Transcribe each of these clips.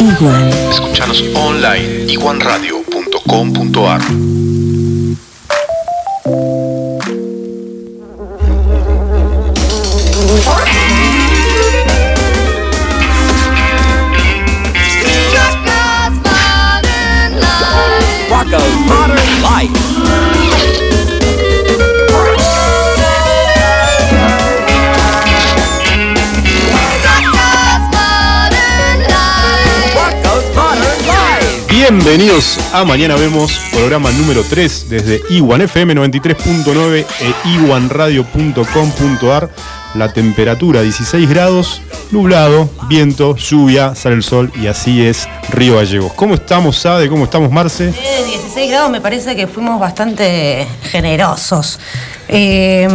Iguan. Escuchanos online iguanradio.com.ar Rocco's Modern Life. Bienvenidos a Mañana Vemos, programa número 3 desde Iwan FM 93.9 e iwanradio.com.ar. La temperatura 16 grados, nublado, viento, lluvia, sale el sol y así es Río Gallegos. ¿Cómo estamos, Sade? ¿Cómo estamos, Marce? De 16 grados me parece que fuimos bastante generosos. Eh,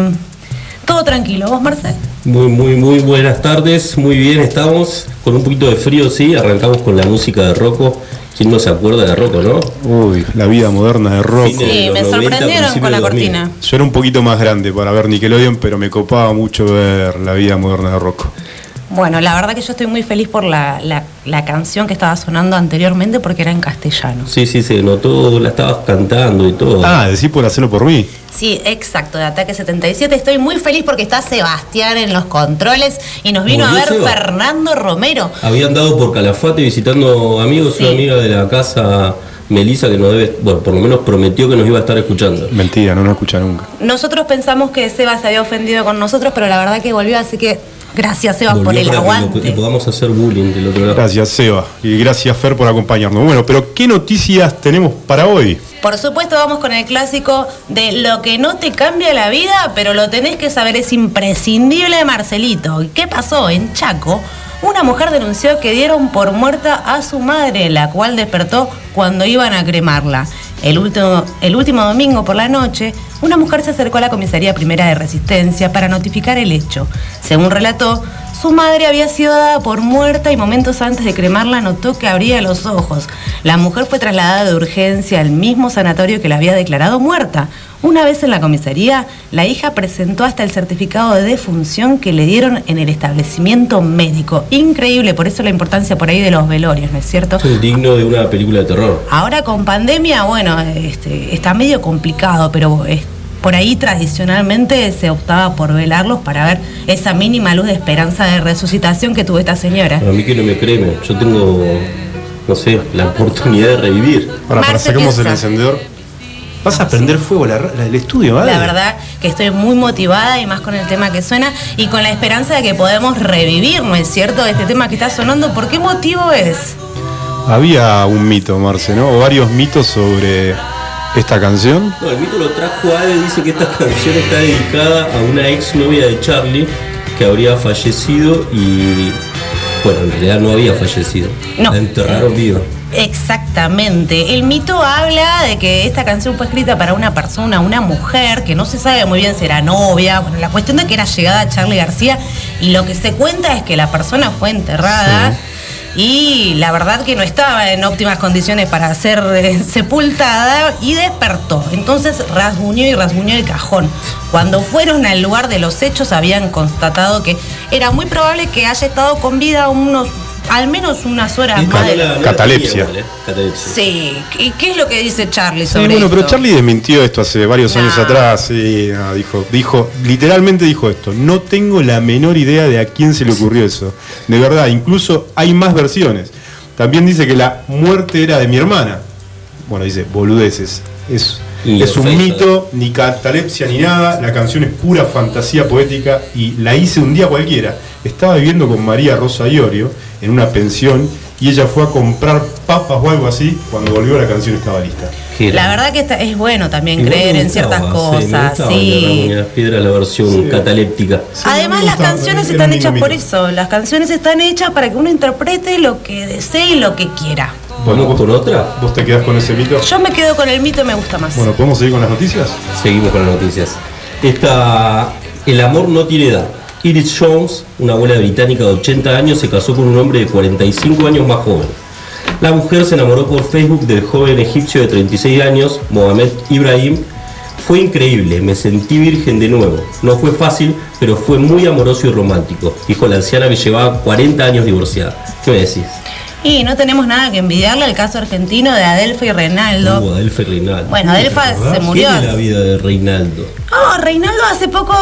todo tranquilo, ¿vos, Marce? Muy, muy, muy buenas tardes, muy bien estamos, con un poquito de frío, sí, arrancamos con la música de Rocco. ¿Quién no se acuerda de Rocco, no? Uy, la vida moderna de de Sí, me 90, sorprendieron con la de 2000. cortina. Yo era un poquito más grande para ver Nickelodeon, pero me copaba mucho ver la vida moderna de rock. Bueno, la verdad que yo estoy muy feliz por la, la- la canción que estaba sonando anteriormente porque era en castellano. Sí, sí, se notó, la estabas cantando y todo. Ah, decís por hacerlo por mí. Sí, exacto, de Ataque 77. Estoy muy feliz porque está Sebastián en los controles y nos vino a ver Seba. Fernando Romero. Había andado por Calafate visitando amigos, Sí. una amiga de la casa, Melissa, que nos debe, bueno, por lo menos prometió que nos iba a estar escuchando. Mentira, no lo escucha nunca. Nosotros pensamos que Seba se había ofendido con nosotros, pero la verdad que volvió, así que gracias Seba por el que aguante. podamos hacer bullying del otro lado. Gracias, Seba. Y gracias, Fer, por acompañarnos. Bueno, pero ¿qué noticias tenemos para hoy? Por supuesto vamos con el clásico de lo que no te cambia la vida, pero lo tenés que saber, es imprescindible, Marcelito. ¿Qué pasó? En Chaco, una mujer denunció que dieron por muerta a su madre, la cual despertó cuando iban a cremarla. El último, el último domingo por la noche, una mujer se acercó a la comisaría primera de resistencia para notificar el hecho. Según relató, su madre había sido dada por muerta y momentos antes de cremarla notó que abría los ojos. La mujer fue trasladada de urgencia al mismo sanatorio que la había declarado muerta. Una vez en la comisaría, la hija presentó hasta el certificado de defunción que le dieron en el establecimiento médico. Increíble, por eso la importancia por ahí de los velorios, ¿no es cierto? Es digno de una película de terror. Ahora con pandemia, bueno, este, está medio complicado, pero es- por ahí tradicionalmente se optaba por velarlos para ver esa mínima luz de esperanza de resucitación que tuvo esta señora. A mí que no me cremen, yo tengo, no sé, la oportunidad de revivir. Para, para saquemos el encendedor. ¿Vas a prender fuego la, la- el estudio, ¿vale? La verdad que estoy muy motivada y más con el tema que suena y con la esperanza de que podemos revivir, ¿no es cierto? Este tema que está sonando. ¿Por qué motivo es? Había un mito, Marce, ¿no? O varios mitos sobre esta canción. No, el mito lo trajo Ade, dice que esta canción está dedicada a una ex novia de Charlie que habría fallecido y, bueno, en realidad no había fallecido. No. La enterraron viva. Exactamente. El mito habla de que esta canción fue escrita para una persona, una mujer, que no se sabe muy bien si era novia. Bueno, la cuestión de que era llegada a Charlie García y lo que se cuenta es que la persona fue enterrada. Y la verdad que no estaba en óptimas condiciones para ser eh, sepultada y despertó. Entonces rasguñó y rasguñó el cajón. Cuando fueron al lugar de los hechos habían constatado que era muy probable que haya estado con vida unos, al menos unas horas Y más. la- Catalepsia. ¿eh? Catalepsia. Sí, ¿y qué es lo que dice Charlie Sí, sobre bueno, pero? Charlie desmintió esto hace varios años atrás. No, dijo, dijo, literalmente dijo esto. No tengo la menor idea de a quién se le ocurrió eso. De verdad, incluso hay más versiones. También dice que la muerte era de mi hermana. Bueno, dice, boludeces. Es, es un mito, ni catalepsia ni nada. La canción es pura fantasía poética y la hice un día cualquiera. Estaba viviendo con María Rosa Iorio en una pensión y ella fue a comprar papas o algo así. Cuando volvió la canción estaba lista. La verdad que está- es bueno también Igual creer en ciertas sí, cosas, sí. y las piedras, la versión Sí. cataléptica. Sí, Además las canciones están hechas por eso, las canciones están hechas para que uno interprete lo que desee y lo que quiera. ¿Vamos con otra? ¿Vos te quedás con ese mito? Yo me quedo con el mito y me gusta más. Bueno, ¿podemos seguir con las noticias? Seguimos con las noticias. Esta, el amor no tiene edad. Iris Jones, una abuela británica de 80 años, se casó con un hombre de 45 años más joven. La mujer se enamoró por Facebook del joven egipcio de 36 años, Mohamed Ibrahim. Fue increíble, me sentí virgen de nuevo. No fue fácil, pero fue muy amoroso y romántico, dijo la anciana que llevaba 40 años divorciada. ¿Qué me decís? Y no tenemos nada que envidiarle al caso argentino de Adelfa y Reinaldo. Uh, Adelfa y Reinaldo. Bueno, Adelfa se murió. ¿Qué es la vida de Reinaldo? No, Reinaldo hace poco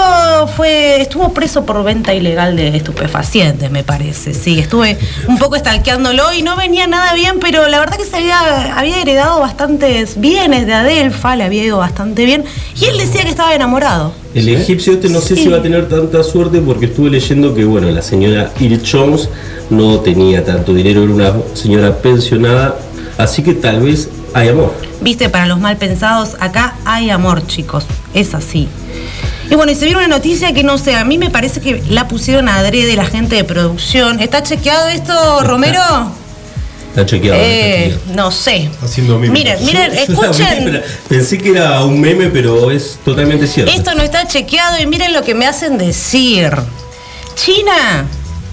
fue estuvo preso por venta ilegal de estupefacientes, me parece. Sí, estuve un poco stalkeándolo y no venía nada bien, pero la verdad que se había, había heredado bastantes bienes de Adelfa, le había ido bastante bien. Y él decía que estaba enamorado. El egipcio este no sé Sí. si va a tener tanta suerte porque estuve leyendo que bueno, la señora Il Jones no tenía tanto dinero, era una señora pensionada, así que tal vez hay amor. Viste, para los mal pensados, acá hay amor, chicos. Es así. Y bueno, y se viene una noticia que no sé, a mí me parece que la pusieron a adrede la gente de producción. ¿Está chequeado esto, Romero? Está chequeado. Eh, está chequeado. no sé. Haciendo memes. Miren, miren, escuchen. Pensé que era un meme, pero es totalmente cierto. Esto no está chequeado y miren lo que me hacen decir. China,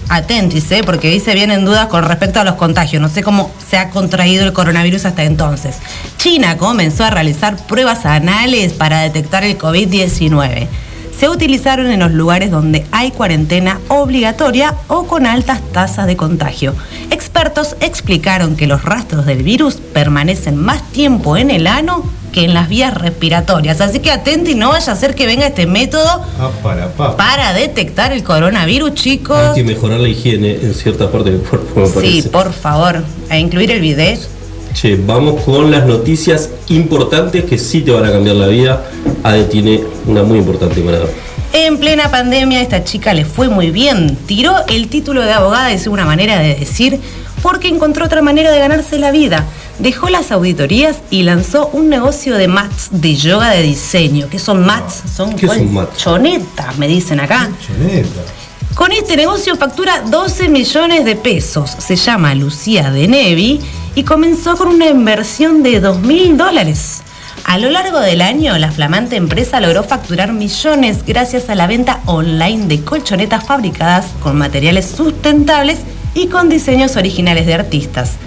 atentis, ¿eh? porque dice vienen dudas con respecto a los contagios. No sé cómo se ha contraído el coronavirus hasta entonces. China comenzó a realizar pruebas anales para detectar el COVID-19. Se utilizaron en los lugares donde hay cuarentena obligatoria o con altas tasas de contagio. Expertos explicaron que los rastros del virus permanecen más tiempo en el ano que en las vías respiratorias. Así que atente y no vaya a ser que venga este método Ah, para, pa. para detectar el coronavirus, chicos. Hay que mejorar la higiene en cierta parte del cuerpo, me Sí, por favor, a incluir el bidet. Che, vamos con las noticias importantes que sí te van a cambiar la vida. Ade tiene una muy importante para. En plena pandemia, esta chica le fue muy bien. Tiró el título de abogada, es una manera de decir, porque encontró otra manera de ganarse la vida. Dejó las auditorías y lanzó un negocio de mats de yoga de diseño. ¿Qué son mats? Son ¿Qué son mats? colchonetas, me dicen acá. Choneta. Con este negocio factura 12 millones de pesos. Se llama Lucía de Nevi y comenzó con una inversión de 2 mil dólares. A lo largo del año, la flamante empresa logró facturar millones gracias a la venta online de colchonetas fabricadas con materiales sustentables y con diseños originales de artistas.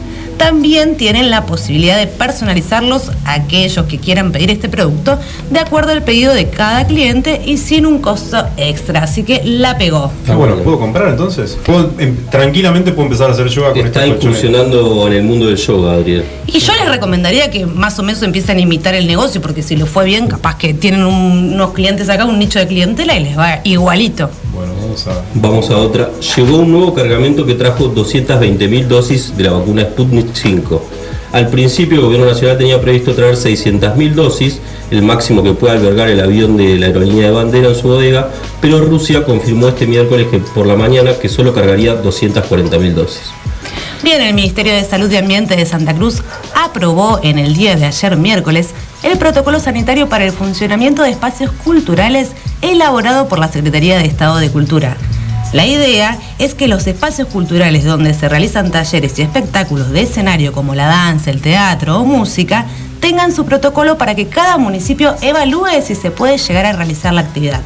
También tienen la posibilidad de personalizarlos a aquellos que quieran pedir este producto de acuerdo al pedido de cada cliente y sin un costo extra. Así que la pegó. Ah, bueno, ¿puedo comprar entonces? ¿Puedo, em, tranquilamente puedo empezar a hacer yoga con Está incursionando en el mundo del yoga, Adriel. Y yo les recomendaría que más o menos empiecen a imitar el negocio, porque si les fue bien, capaz que tienen un- unos clientes acá, un nicho de clientela y les va igualito. Bueno, vamos a. Vamos a otra. Llegó un nuevo cargamento que trajo 220.000 dosis de la vacuna Sputnik 5. Al principio el gobierno nacional tenía previsto traer 600.000 dosis, el máximo que puede albergar el avión de la aerolínea de bandera en su bodega, pero Rusia confirmó este miércoles que por la mañana que solo cargaría 240.000 dosis. Bien, el Ministerio de Salud y Ambiente de Santa Cruz aprobó en el día de ayer miércoles el protocolo sanitario para el funcionamiento de espacios culturales elaborado por la Secretaría de Estado de Cultura. La idea es que los espacios culturales donde se realizan talleres y espectáculos de escenario como la danza, el teatro o música tengan su protocolo para que cada municipio evalúe si se puede llegar a realizar la actividad.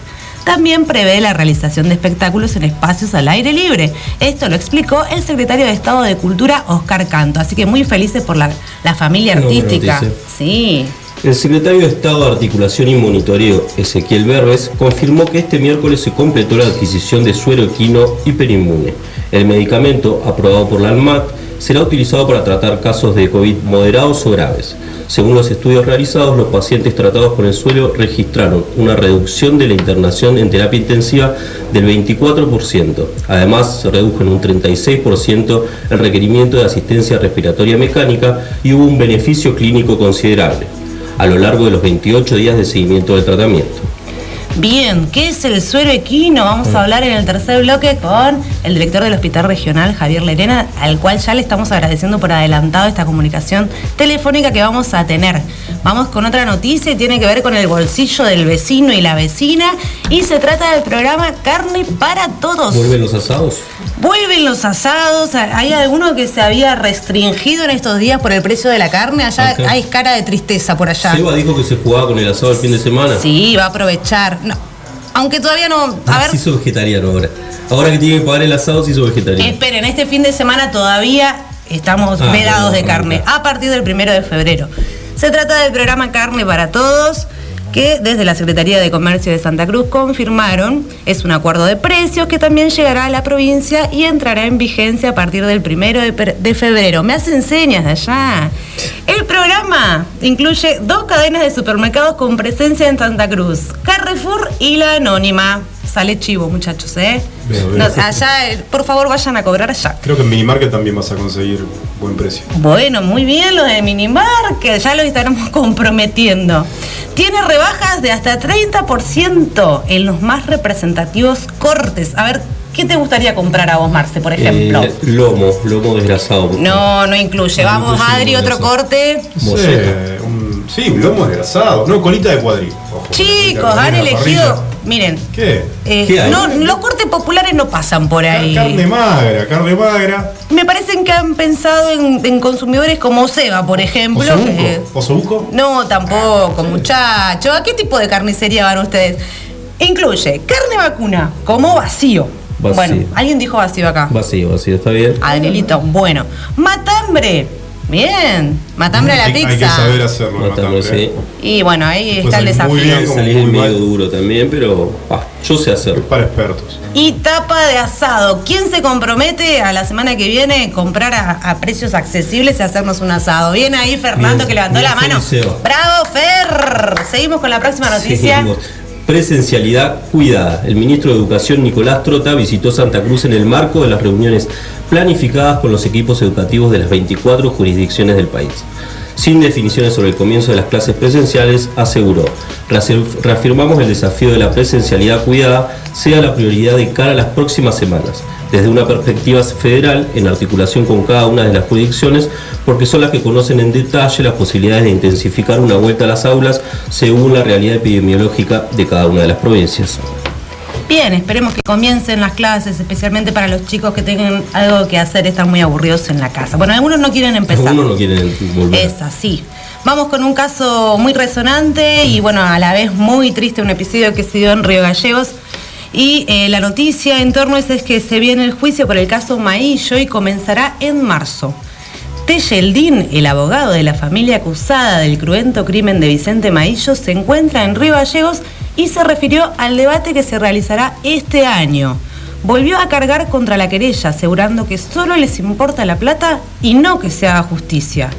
También prevé la realización de espectáculos en espacios al aire libre. Esto lo explicó el secretario de Estado de Cultura, Oscar Canto. Así que muy felices por la, la familia artística. Sí. El secretario de Estado de Articulación y Monitoreo, Ezequiel Berbes, confirmó que este miércoles se completó la adquisición de suero equino hiperinmune. El medicamento, aprobado por la ANMAT, será utilizado para tratar casos de COVID moderados o graves. Según los estudios realizados, los pacientes tratados con el suero registraron una reducción de la internación en terapia intensiva del 24%. Además, se redujo en un 36% el requerimiento de asistencia respiratoria mecánica y hubo un beneficio clínico considerable a lo largo de los 28 días de seguimiento del tratamiento. Bien, ¿qué es el suero equino? Vamos a hablar en el tercer bloque con el director del Hospital Regional, Javier Lerena, al cual ya le estamos agradeciendo por adelantado esta comunicación telefónica que vamos a tener. Vamos con otra noticia y tiene que ver con el bolsillo del vecino y la vecina y se trata del programa Carne para Todos. ¿Vuelven los asados? Vuelven los asados, hay alguno que se había restringido en estos días por el precio de la carne, allá hay cara de tristeza por allá. Seba dijo que se jugaba con el asado el fin de semana. Sí, va a aprovechar. No, aunque todavía no. A Ah, ver, se hizo vegetariano ahora. Ahora que tiene que pagar el asado, se hizo vegetariano. esperen, este fin de semana todavía estamos Ah, vedados no, de carne, a partir del primero de febrero. Se trata del programa Carne para Todos, que desde la Secretaría de Comercio de Santa Cruz confirmaron. Es un acuerdo de precios que también llegará a la provincia y entrará en vigencia a partir del primero de, febrero. Me hacen señas de allá. El programa incluye dos cadenas de supermercados con presencia en Santa Cruz, Carrefour y la Anónima. Sale chivo, muchachos, ¿eh? Veo, veo. No, allá, eh, por favor, vayan a cobrar allá. Creo que en Minimarket también vas a conseguir buen precio. Bueno, muy bien lo de Minimarket, ya lo estaremos comprometiendo. Tiene rebajas de hasta 30% en los más representativos cortes. A ver, ¿qué te gustaría comprar a vos, Marce, por ejemplo? Eh, lomo, lomo desgrasado. no, no incluye. No Vamos, incluye Adri, otro corte. Sé, un, sí, un lomo desgrasado. No, colita de cuadril. Ojo, Chicos, han elegido. Miren, ¿Qué? eh, no, los cortes populares no pasan por ahí. Carne magra, carne magra. Me parecen que han pensado en, en consumidores como Seba, por ejemplo. ¿Osobuco? No, tampoco, muchacho. ¿A qué tipo de carnicería van ustedes? Incluye carne vacuna como vacío. Vacío. Bueno, alguien dijo vacío acá. Vacío, vacío, está bien. Adrielito, bueno. Matambre. Bien. Matambre a la hay, hay que pizza. saber hacerlo. el Matambre, matambre, sí. Y bueno, ahí está el salir muy desafío. bien. Salir muy medio duro también, pero ah, yo sé Es hacerlo. para expertos. Y tapa de asado. ¿Quién se compromete a la semana que viene comprar a, a precios accesibles y hacernos un asado? Bien ahí Fernando Bien, que levantó bien, la mano. Feliceo. Bravo, Fer. Seguimos con la próxima noticia. Seguimos. Presencialidad cuidada. El ministro de Educación Nicolás Trota visitó Santa Cruz en el marco de las reuniones planificadas con los equipos educativos de las 24 jurisdicciones del país. Sin definiciones sobre el comienzo de las clases presenciales, aseguró, "Reafir- reafirmamos el desafío de la presencialidad cuidada sea la prioridad de cara a las próximas semanas, desde una perspectiva federal, en articulación con cada una de las jurisdicciones, porque son las que conocen en detalle las posibilidades de intensificar una vuelta a las aulas según la realidad epidemiológica de cada una de las provincias. Bien, esperemos que comiencen las clases, especialmente para los chicos que tengan algo que hacer, están muy aburridos en la casa. Bueno, algunos no quieren empezar. Algunos no quieren volver. Es así. Vamos con un caso muy resonante y bueno, a la vez muy triste, un episodio que se dio en Río Gallegos. Y eh, la noticia en torno a eso es que se viene el juicio por el caso Maillo y comenzará en marzo. Teyeldín, el abogado de la familia acusada del cruento crimen de Vicente Maillo, se encuentra en Río Gallegos y se refirió al debate que se realizará este año. Volvió a cargar contra la querella, asegurando que solo les importa la plata y no que se haga justicia.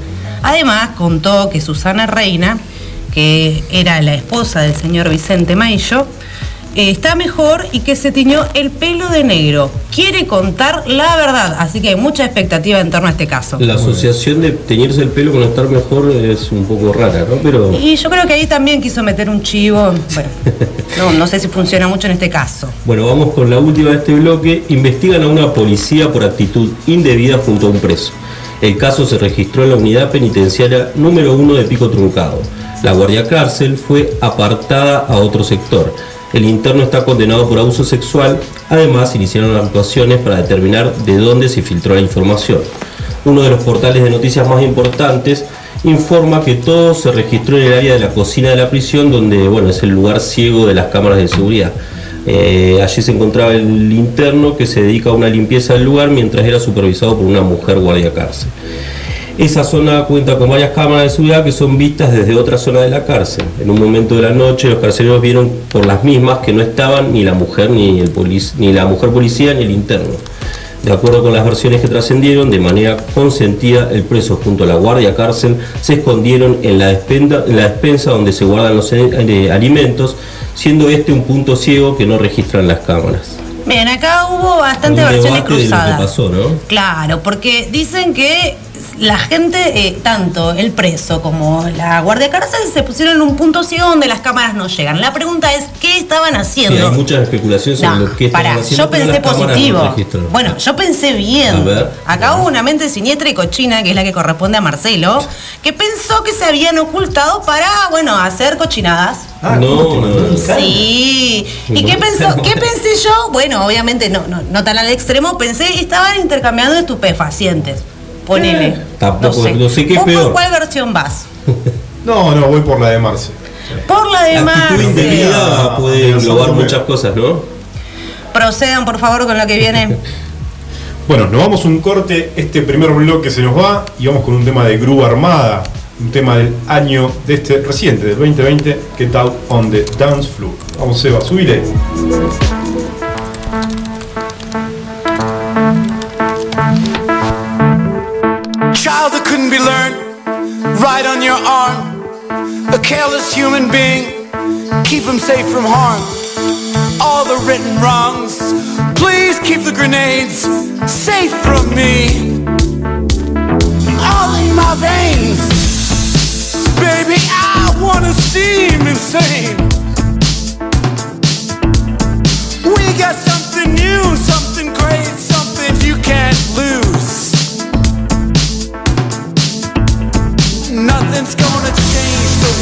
Además, contó que Susana Reina, que era la esposa del señor Vicente Maillo, eh, está mejor y que se tiñó el pelo de negro. Quiere contar la verdad, así que hay mucha expectativa en torno a este caso. La asociación de teñirse el pelo con estar mejor es un poco rara, ¿no? Pero Y yo creo que ahí también quiso meter un chivo. Bueno, no, no sé si funciona mucho en este caso. bueno, vamos con la última de este bloque. Investigan a una policía por actitud indebida junto a un preso. El caso se registró en la unidad penitenciaria número 1 de Pico Truncado. La guardia cárcel fue apartada a otro sector. El interno está condenado por abuso sexual. Además, iniciaron actuaciones para determinar de dónde se filtró la información. Uno de los portales de noticias más importantes informa que todo se registró en el área de la cocina de la prisión, donde bueno, es el lugar ciego de las cámaras de seguridad. Eh, allí se encontraba el interno que se dedica a una limpieza del lugar mientras era supervisado por una mujer guardia cárcel. Esa zona cuenta con varias cámaras de seguridad que son vistas desde otra zona de la cárcel. En un momento de la noche los carceleros vieron por las mismas que no estaban ni la mujer ni, el polic- ni la mujer policía ni el interno. De acuerdo con las versiones que trascendieron, de manera consentida, el preso junto a la guardia cárcel se escondieron en la, despenda- en la despensa donde se guardan los eh, alimentos, siendo este un punto ciego que no registran las cámaras. Bien, acá hubo bastantes Un versiones debate de lo que cruzadas. pasó, ¿no? Claro, porque dicen que la gente, eh, tanto el preso como la guardia cárcel, se pusieron en un punto ciego donde las cámaras no llegan. La pregunta es, ¿qué estaban Sí, haciendo? hay muchas especulaciones sobre No, lo que estaban pará, haciendo, yo pensé no positivo. bueno, yo pensé A bien. ver. Acá hubo una mente siniestra y cochina, que es la que corresponde a Marcelo, que pensó que se habían ocultado para, bueno, hacer cochinadas. no, no, no. Sí. ¿Y qué, pensó, qué pensé yo? Bueno, obviamente no, no, no tan al extremo. Pensé estaban intercambiando estupefacientes. Ponele. Tampoco- no sé qué es ¿Vos por peor. cuál versión vas? No, no, voy por la de Marce. Por la de Actitud Marce. indebida puede Amenazando englobar muchas cosas, ¿no? Procedan, por favor, con lo que viene. Bueno, nos vamos un corte, este primer bloque se nos va y vamos con un tema de grúa armada. un tema del año de este reciente, del 2020, Get Out on the Dance Floor. Vamos, Seba, subile. Child that couldn't be learned, right on your arm. A careless human being, keep him safe from harm. All the written wrongs, please keep the grenades safe from me. All in my veins, baby, I wanna seem insane. We got something new, something great, something you can't lose.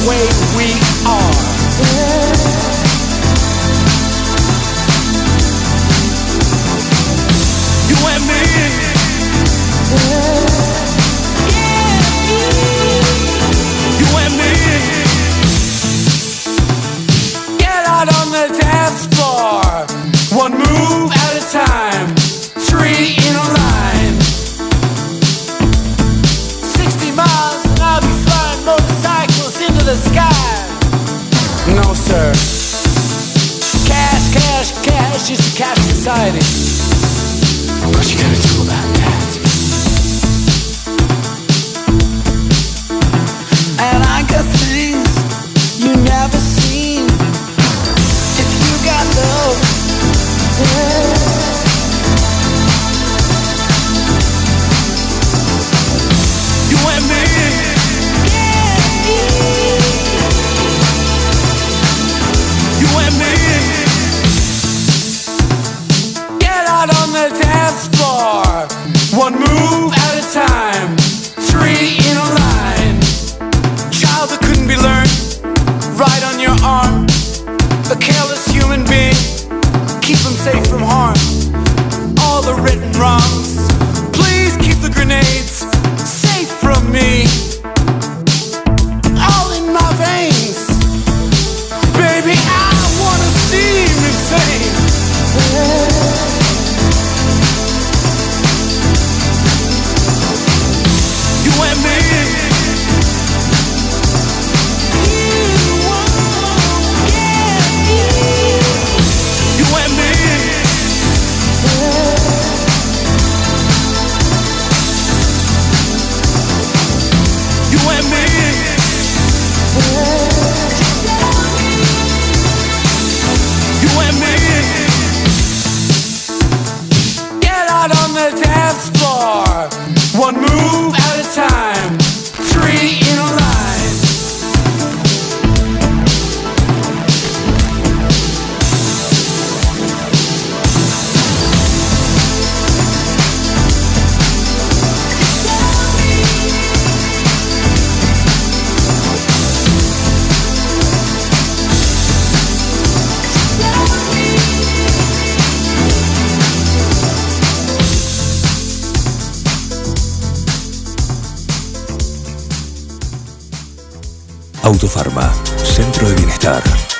Way we are.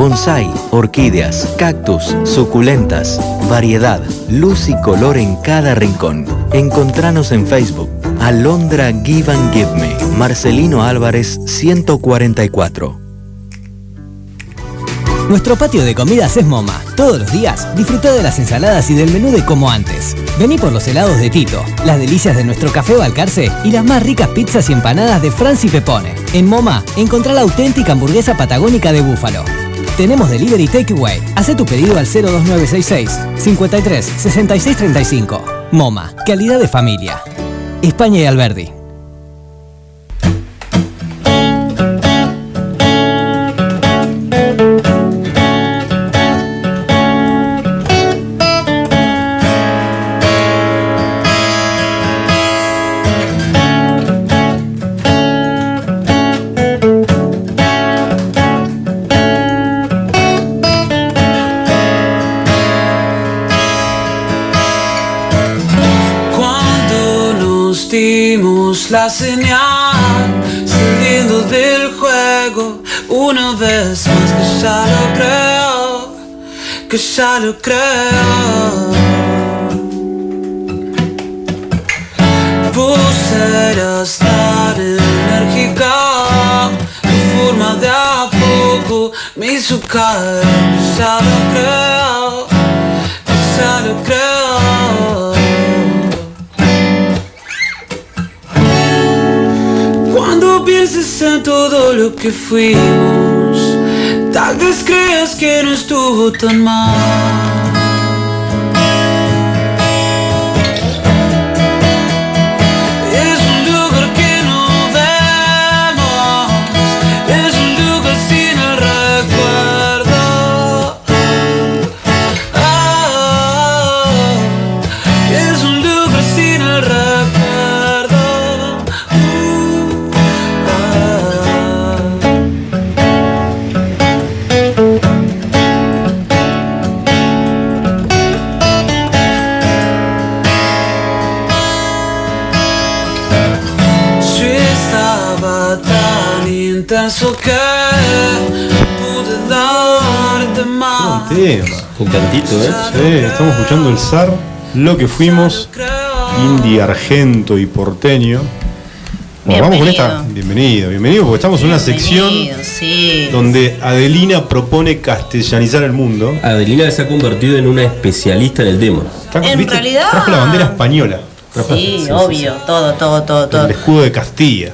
Bonsai, orquídeas, cactus, suculentas, variedad, luz y color en cada rincón. Encontranos en Facebook. Alondra Give and Give Me. Marcelino Álvarez 144. Nuestro patio de comidas es MoMA. Todos los días disfruta de las ensaladas y del menú de como antes. Vení por los helados de Tito, las delicias de nuestro café Balcarce y las más ricas pizzas y empanadas de Franci Pepone. En MoMA encontrá la auténtica hamburguesa patagónica de búfalo. Tenemos delivery takeaway. Haz tu pedido al 02966 53 66 35. MoMA, calidad de familia. España y Alberdi. La señal saliendo del juego una vez más que ya lo creo, que ya lo creo. Vos eras tan enérgica, tu forma de a poco me hizo caer, que ya lo creo, que ya lo creo. Pienses en todo lo que fuimos, tal vez creas que no estuvo tan mal. Un cantito, ¿eh? Sí, estamos escuchando el zar, lo que fuimos, indie, argento y porteño. Bueno, vamos con esta. Bienvenido, bienvenido, porque estamos en una sección sí. donde Adelina propone castellanizar el mundo. Adelina se ha convertido en una especialista en el tema. En ¿viste? realidad- Trajo la bandera española. Trajo- Sí, obvio, todo, todo, todo, todo. El escudo de Castilla.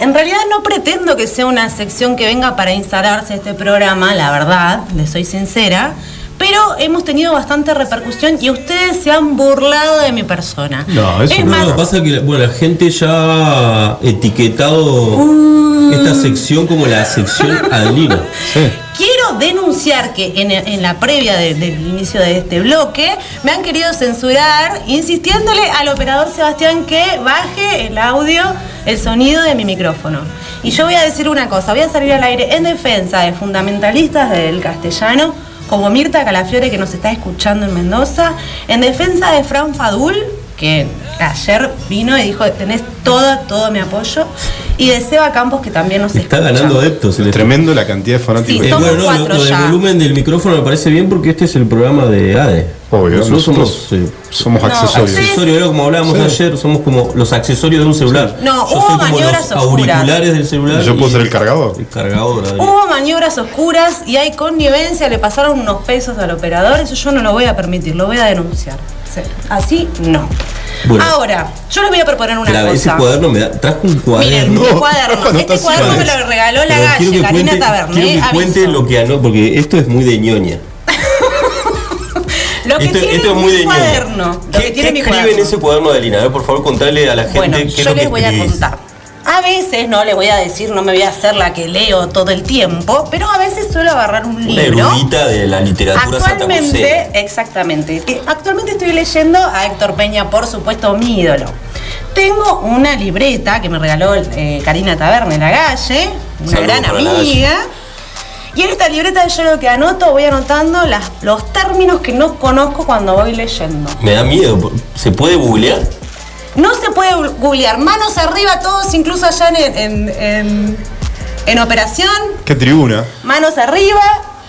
En realidad no pretendo que sea una sección que venga para instalarse este programa, la verdad, le soy sincera, pero hemos tenido bastante repercusión y ustedes se han burlado de mi persona. No, eso es no. más, Lo que pasa es que bueno, la gente ya ha etiquetado Mm. esta sección como la sección Adelina. quiero denunciar que en, en la previa de- del inicio de este bloque me han querido censurar insistiéndole al operador Sebastián que baje el audio, el sonido de mi micrófono. Y yo voy a decir una cosa, voy a salir al aire en defensa de fundamentalistas del castellano, como Mirta Calafiore que nos está escuchando en Mendoza, en defensa de Fran Fadul, que ayer vino y dijo, tenés todo, todo mi apoyo, y de Seba Campos que también nos Está escucha. ganando adeptos. el Tremendo la cantidad de fanáticos. Sí, Eh, bueno, no, lo, del volumen del micrófono me parece bien porque este es el programa de ADE. Obvio, nosotros, nosotros somos, somos No, accesorios. como hablábamos Sí. ayer, somos como los accesorios de un celular. No, Yo hubo soy como maniobras los oscuras. auriculares del celular. Yo puedo y ser el cargador. El cargador. Hubo maniobras oscuras y hay connivencia, le pasaron unos pesos al operador, eso yo no lo voy a permitir, lo voy a denunciar. Sí, Así no. Bueno. Ahora, yo les voy a proponer una La- ese cosa. cuadernó me da, trajo un Miren, cuaderno. un cuaderno. Este cuaderno me lo regaló la Pero galle, Karina cuente- Taberné. Quiero que cuente lo que anotó, porque esto es muy de ñoña. Lo que Esto, tiene esto es muy mi cuaderno. Lo ¿Qué, que tiene qué mi escribe en ese cuaderno de Lina? A ver, por favor, contale a la gente Bueno, qué es yo lo que les voy a contar. A veces no les voy a decir, no me voy a hacer la que leo todo el tiempo, pero a veces suelo agarrar un Una libro. erudita de la literatura Actualmente, exactamente. Actualmente estoy leyendo a Héctor Peña, por supuesto, mi ídolo. Tengo una libreta que me regaló eh, Karina Taberne La Galle, una gran amiga. Y en esta libreta yo lo que anoto, voy anotando las- los términos que no conozco cuando voy leyendo. Me da miedo. ¿Se puede googlear? No se puede googlear. Manos arriba todos, incluso allá en, en, en- en operación. ¿Qué tribuna? Manos arriba.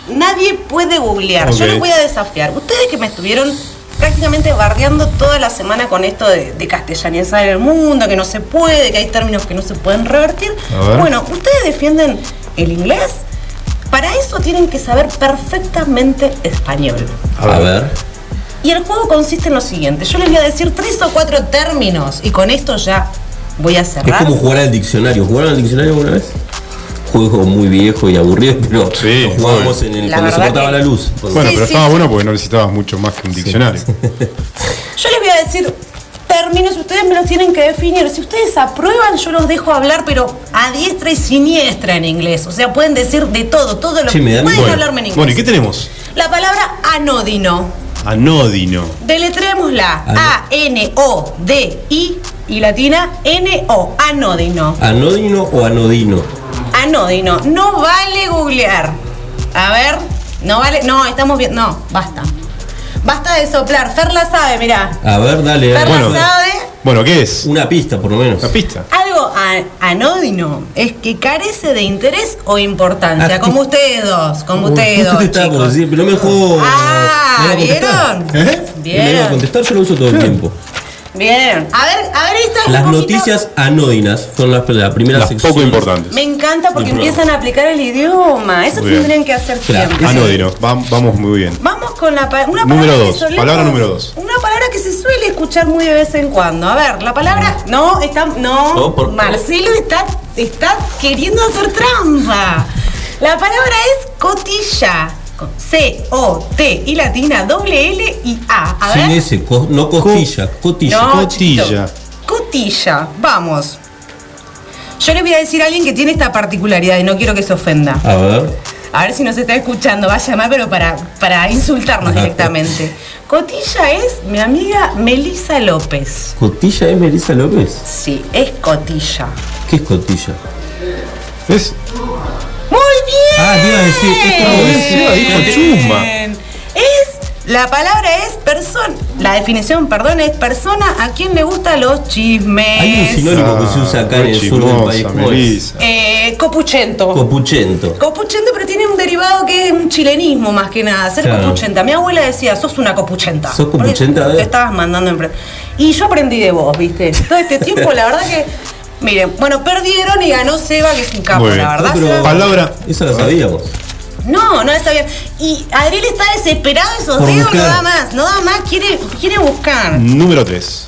Nadie puede googlear. Yo les voy a desafiar. Ustedes que me estuvieron prácticamente bardeando toda la semana con esto de, de castellanizar el mundo, que no se puede, que hay términos que no se pueden revertir. A ver. Bueno, ustedes defienden el inglés. Para eso tienen que saber perfectamente español. A ver. Y el juego consiste en lo siguiente. Yo les voy a decir tres o cuatro términos y con esto ya voy a Es cerrar. como jugar al diccionario. ¿Jugaron al diccionario alguna vez? Juego muy viejo y aburrido, pero Sí, lo jugábamos en el, La cuando se cortaba que- la luz. Bueno, Sí, pero sí, estaba sí. bueno porque no necesitabas mucho más que un diccionario. Yo les voy a decir términos, ustedes me los tienen que definir. Si ustedes aprueban, yo los dejo hablar, pero a diestra y siniestra en inglés. O sea, pueden decir de todo, todo lo da Pueden miedo. hablarme en inglés. Bueno, ¿y qué tenemos? La palabra anódino. Anódino. Deletrémosla. Ano- A-N-O-D-I y latina N-O. Anódino. ¿Anódino o anodino? Anódino. No vale googlear. A ver. No vale. No, estamos bien. No, basta. Basta de soplar. Fer la sabe, mirá. A ver, dale. Fer dale. la sabe. Bueno, ¿qué es? Una pista, por lo menos. Una pista. Algo anódino es que carece de interés o importancia, Ah, como ustedes dos, como ustedes dos, te estaba por chicos. decir, pero no me dejó. Ah. ¿vieron? ¿Eh? Me iba a contestar, yo lo uso todo el tiempo. Bien. A ver, a ver esta es Las noticias anódinas son las, la primera Las sección. poco importantes. Me encanta porque empiezan a aplicar el idioma. Eso Muy bien. tendrían que hacer Claro. siempre. Anodino. Va- vamos muy bien. Vamos con la pa- una Número palabra que dos, solemos- palabra número dos. Una palabra que se suele escuchar muy de vez en cuando. A ver, la palabra. No, está. No, No, por- Marcelo está, está queriendo hacer trampa. La palabra es cotilla. C-O-T y latina, doble L y A. A Sin ver. ese, co- no costilla, cotilla. No, Cotilla. Cotilla. Vamos. Yo le voy a decir a alguien que tiene esta particularidad y no quiero que se ofenda. A ver. A ver si nos está escuchando, va a llamar, pero para, para insultarnos Ajá. directamente. Cotilla es mi amiga Melisa López. ¿Cotilla es Melissa López? Sí, es cotilla. ¿Qué es cotilla? ¿Ves? ¡Muy bien! Ah, te iba a decir, esto dijo chusma. Es, la palabra es persona, la definición, perdón, es persona a quien le gustan los chismes. Hay un sinónimo que se usa acá en el sur del país. Eh, copuchento. Copuchento. Copuchento, pero tiene un derivado que es un chilenismo más que nada, ser Claro. copuchenta. Mi abuela decía, sos una copuchenta. ¿Sos copuchenta? Porque Te estabas mandando en pre- Y yo aprendí de vos, ¿viste? Todo este tiempo, la verdad que. Miren, bueno, perdieron y ganó Seba, que es un capo, Muy bien. la verdad. No, pero- Seba. Palabra. Esa la sabíamos. No, no está bien. Y Adriel está desesperado, esos Por dedos no buscar. da más, no da más, quiere, quiere buscar. Número 3.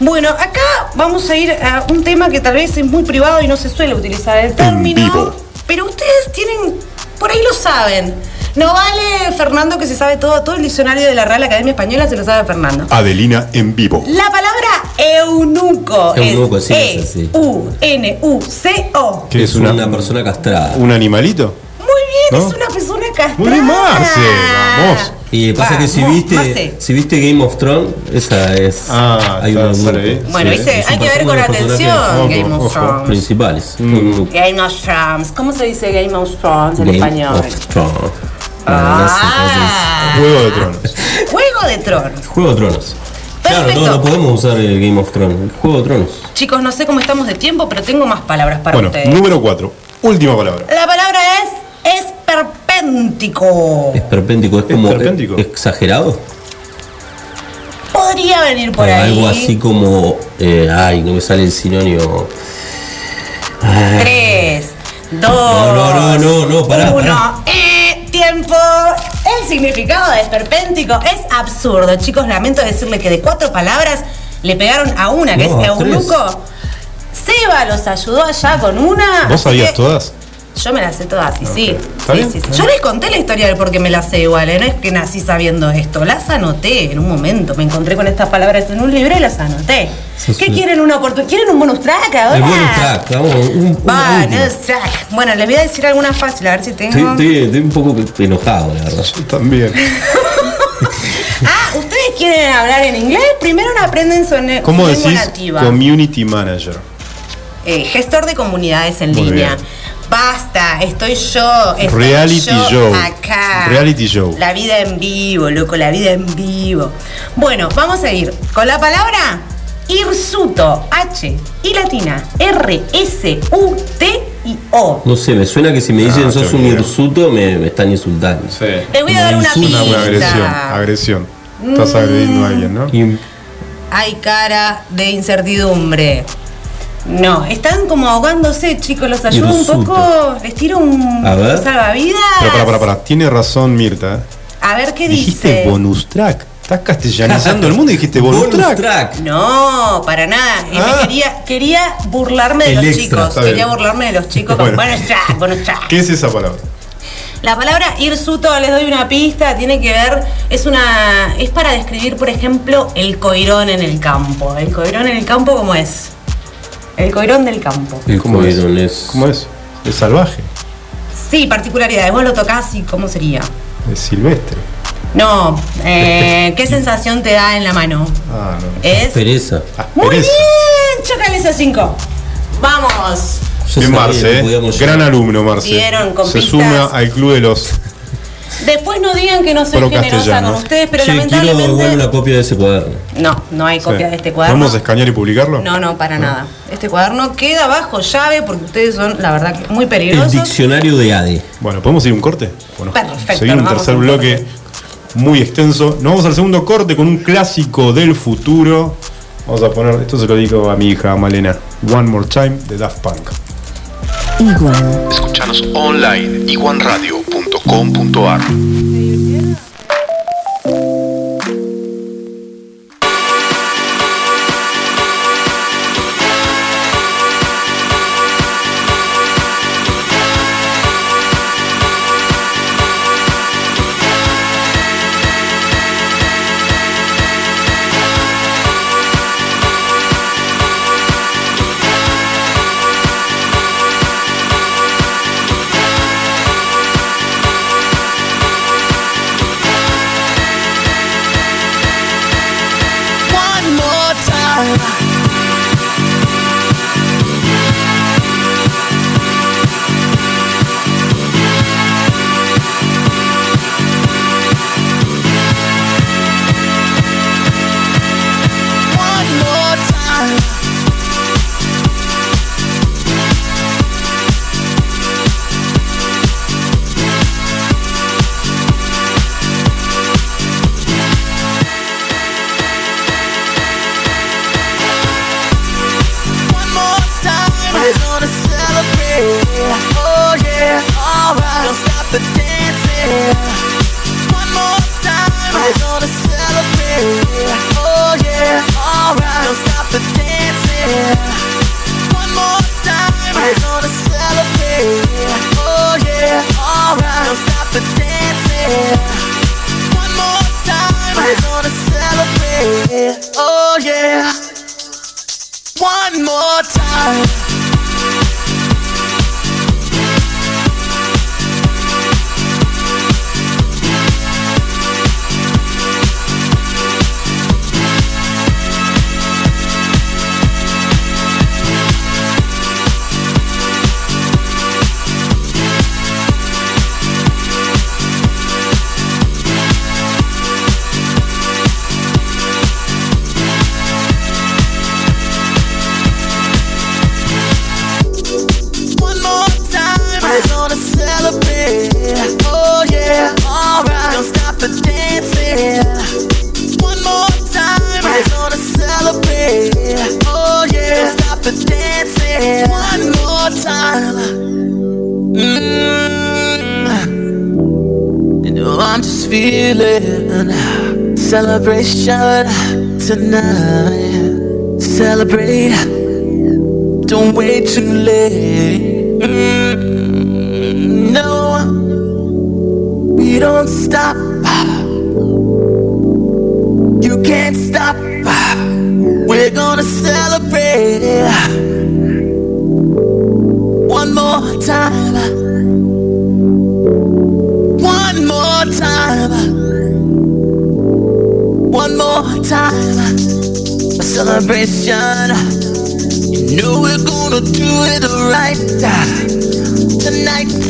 Bueno, acá vamos a ir a un tema que tal vez es muy privado y no se suele utilizar el término. vivo. Pero ustedes tienen, por ahí lo saben. No vale, Fernando, que se sabe todo, todo el diccionario de la Real Academia Española se lo sabe Fernando. Adelina en vivo. La palabra eunuco, Eunuco, es sí, es así. E-U-N-U-C-O. ¿Qué es una, persona castrada. ¿Un animalito? Muy bien, ¿No? es una persona castrada. Muy bien, Marce, vamos. Y pasa que si viste, Marce. si viste Game of Thrones, esa es. Ah, hay está, un sale eunuco. ahí. Bueno, Sí, viste, hay que ver con atención Ojo, Game of. Thrones. Principales. Eunuco. Game of Thrones. ¿Cómo se dice Game of Thrones en Game español? of Thrones. Ah. Juego de Tronos. Juego de Tronos. Juego de Tronos. Claro, no, no podemos usar el Game of Thrones. El Juego de Tronos. Chicos, no sé cómo estamos de tiempo, pero tengo más palabras para Bueno, ustedes. número 4. Última palabra. La palabra es esperpéntico. Esperpéntico es como Esperpéntico. eh, exagerado. Podría venir por ahí. Algo así como. eh, ay, no me sale el sinónimo. Ay, Tres, dos, No, no, no, no, no, pará, uno. pará. Tiempo. El significado de esperpéntico es absurdo. Chicos, lamento decirle que de cuatro palabras le pegaron a una, que No, es a tres. eunuco. Seba los ayudó allá con una. ¿Vos sabías que- todas? Yo me las sé todas, y sí. ¿Está Sí, bien? sí, sí. Yo les conté la historia del por qué me las sé igual, ¿eh? no es que nací sabiendo esto. Las anoté en un momento. Me encontré con estas palabras en un libro y las anoté. Sí, ¿Qué sí. quieren una oportunidad? ¿Quieren un bonus track ahora? El bonus track, vamos, un, última. bonus track. Bueno, les voy a decir alguna fácil, a ver si tengo. Estoy, estoy- estoy un poco enojado, la verdad. Yo también. Ah, ¿ustedes quieren hablar en inglés? Primero no aprenden su, ¿Cómo su lengua decís nativa. community manager? Eh, gestor de comunidades en Muy línea. bien. Basta, estoy yo. Estoy Reality yo show. Acá. Reality show. La vida en vivo, loco, la vida en vivo. Bueno, vamos a ir con la palabra hirsuto. H y latina. R, S, U, T y O. No sé, me suena que si me dicen Ah, sos te un olvidé. hirsuto, me, me están insultando. Sí. Les voy a dar una Una, una agresión. pista. Agresión. Estás agrediendo a alguien, ¿no? Y- Hay cara de incertidumbre. No, están como ahogándose, chicos. Los ayudo un poco. Les tiro un A ver. salvavidas. Pero para, para, para. Tiene razón Mirta. A ver qué Dijiste dice. bonus track. Estás castellanizando el mundo y dijiste bonus, Bonus track. track. No, para nada. Ah. quería, quería burlarme de El los extra, chicos. Quería bien. burlarme de los chicos Bueno. con bonus track, bonus track. ¿Qué es esa palabra? La palabra hirsuto, les doy una pista, tiene que ver, es una. es para describir, por ejemplo, el coirón en el campo. El coirón en el campo, ¿cómo es? El coirón del campo. El ¿Cómo es? coirón es. ¿Cómo es? Es salvaje. Sí, particularidades. Vos lo tocás y ¿cómo sería? Es silvestre. No, eh, ¿qué sensación te da en la mano? Ah, no. Es. Pereza. Muy Pereza. bien, chócale esos cinco. Vamos. Yo Bien, Marce, ¿eh? gran alumno, Marce. Se suma al club de los. Después no digan que no soy Pro generosa castellano. con ustedes, pero Sí, quiero lamentablemente. una copia de ese cuaderno. No, no hay copia Sí. de este cuaderno. ¿Podemos escanear y publicarlo? No, no, para nada. Este cuaderno queda bajo llave porque ustedes son, la verdad, que muy El peligrosos. diccionario de ADE. Bueno, ¿podemos ir a un corte? Perfecto, Seguir un vamos tercer a un bloque muy extenso. Nos vamos al segundo corte con un clásico del futuro. Vamos a poner, esto se lo digo a mi hija Malena, One More Time de Daft Punk. Iguan. Escuchanos online iguanradio.com.ar. One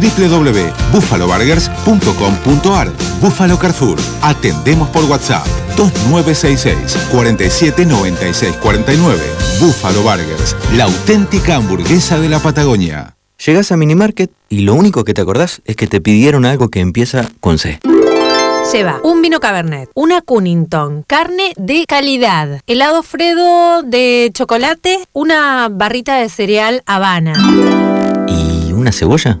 www.buffaloburgers.com.ar Buffalo Carrefour. Atendemos por WhatsApp 2966 47 96 49. Buffalo Burgers, la auténtica hamburguesa de la Patagonia. Llegás a Minimarket y lo único que te acordás es que te pidieron algo que empieza con C. Lleva un vino Cabernet, una Cunnington, carne de calidad, helado Fredo de chocolate, una barrita de cereal Habana. ¿Y una cebolla?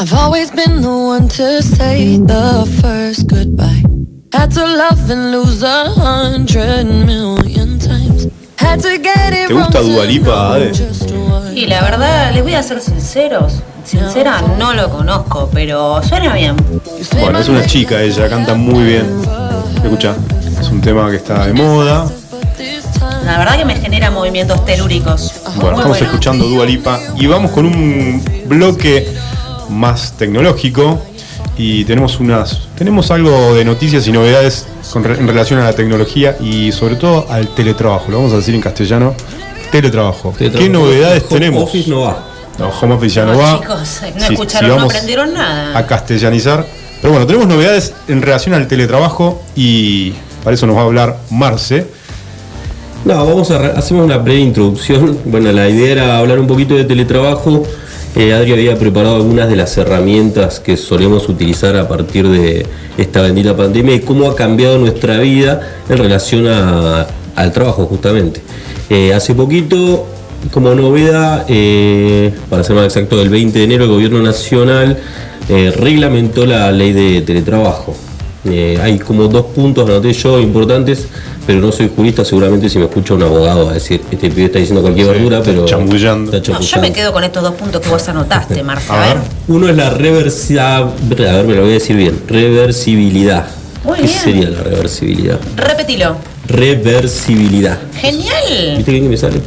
I've always been the one to say the first goodbye. Had to love and lose a hundred million times. Had to get it ¿Te wrong gusta Dualipa, Ade? Y la verdad, les voy a ser sinceros. Sincera, no lo conozco, pero suena bien. Bueno, es una chica ella, canta muy bien. Escucha, es un tema que está de moda. La verdad que me genera movimientos telúricos. Bueno, Muy estamos bueno. escuchando Dua Lipa y vamos con un bloque más tecnológico y tenemos unas tenemos algo de noticias y novedades con en relación a la tecnología y sobre todo al teletrabajo. Lo vamos a decir en castellano. Teletrabajo. ¿Qué Teletrabajo. novedades Home tenemos? office no va. No, home office ya no, No, va. chicos, no Si- escucharon, si no vamos aprendieron nada. a castellanizar. Pero bueno, tenemos novedades en relación al teletrabajo y para eso nos va a hablar Marce. No, vamos a hacemos una breve introducción. Bueno, la idea era hablar un poquito de teletrabajo. Eh, Adri había preparado algunas de las herramientas que solemos utilizar a partir de esta bendita pandemia y cómo ha cambiado nuestra vida en relación a- al trabajo justamente. Eh, hace poquito, como novedad, eh, para ser más exacto, el 20 de enero el Gobierno Nacional reglamentó la ley de teletrabajo. Eh, hay como dos puntos, anoté yo, importantes, pero no soy jurista, seguramente si me escucha un abogado va a decir, este pibe está diciendo cualquier Sí, verdura, pero... chambullando. está No, yo me quedo con estos dos puntos que vos anotaste, Marcia. A ver. Uno es la reversa... A ver, me lo voy a decir bien. Reversibilidad. Muy ¿Qué bien. sería la reversibilidad? Repetilo. Reversibilidad. Genial. ¿Viste bien que me sale?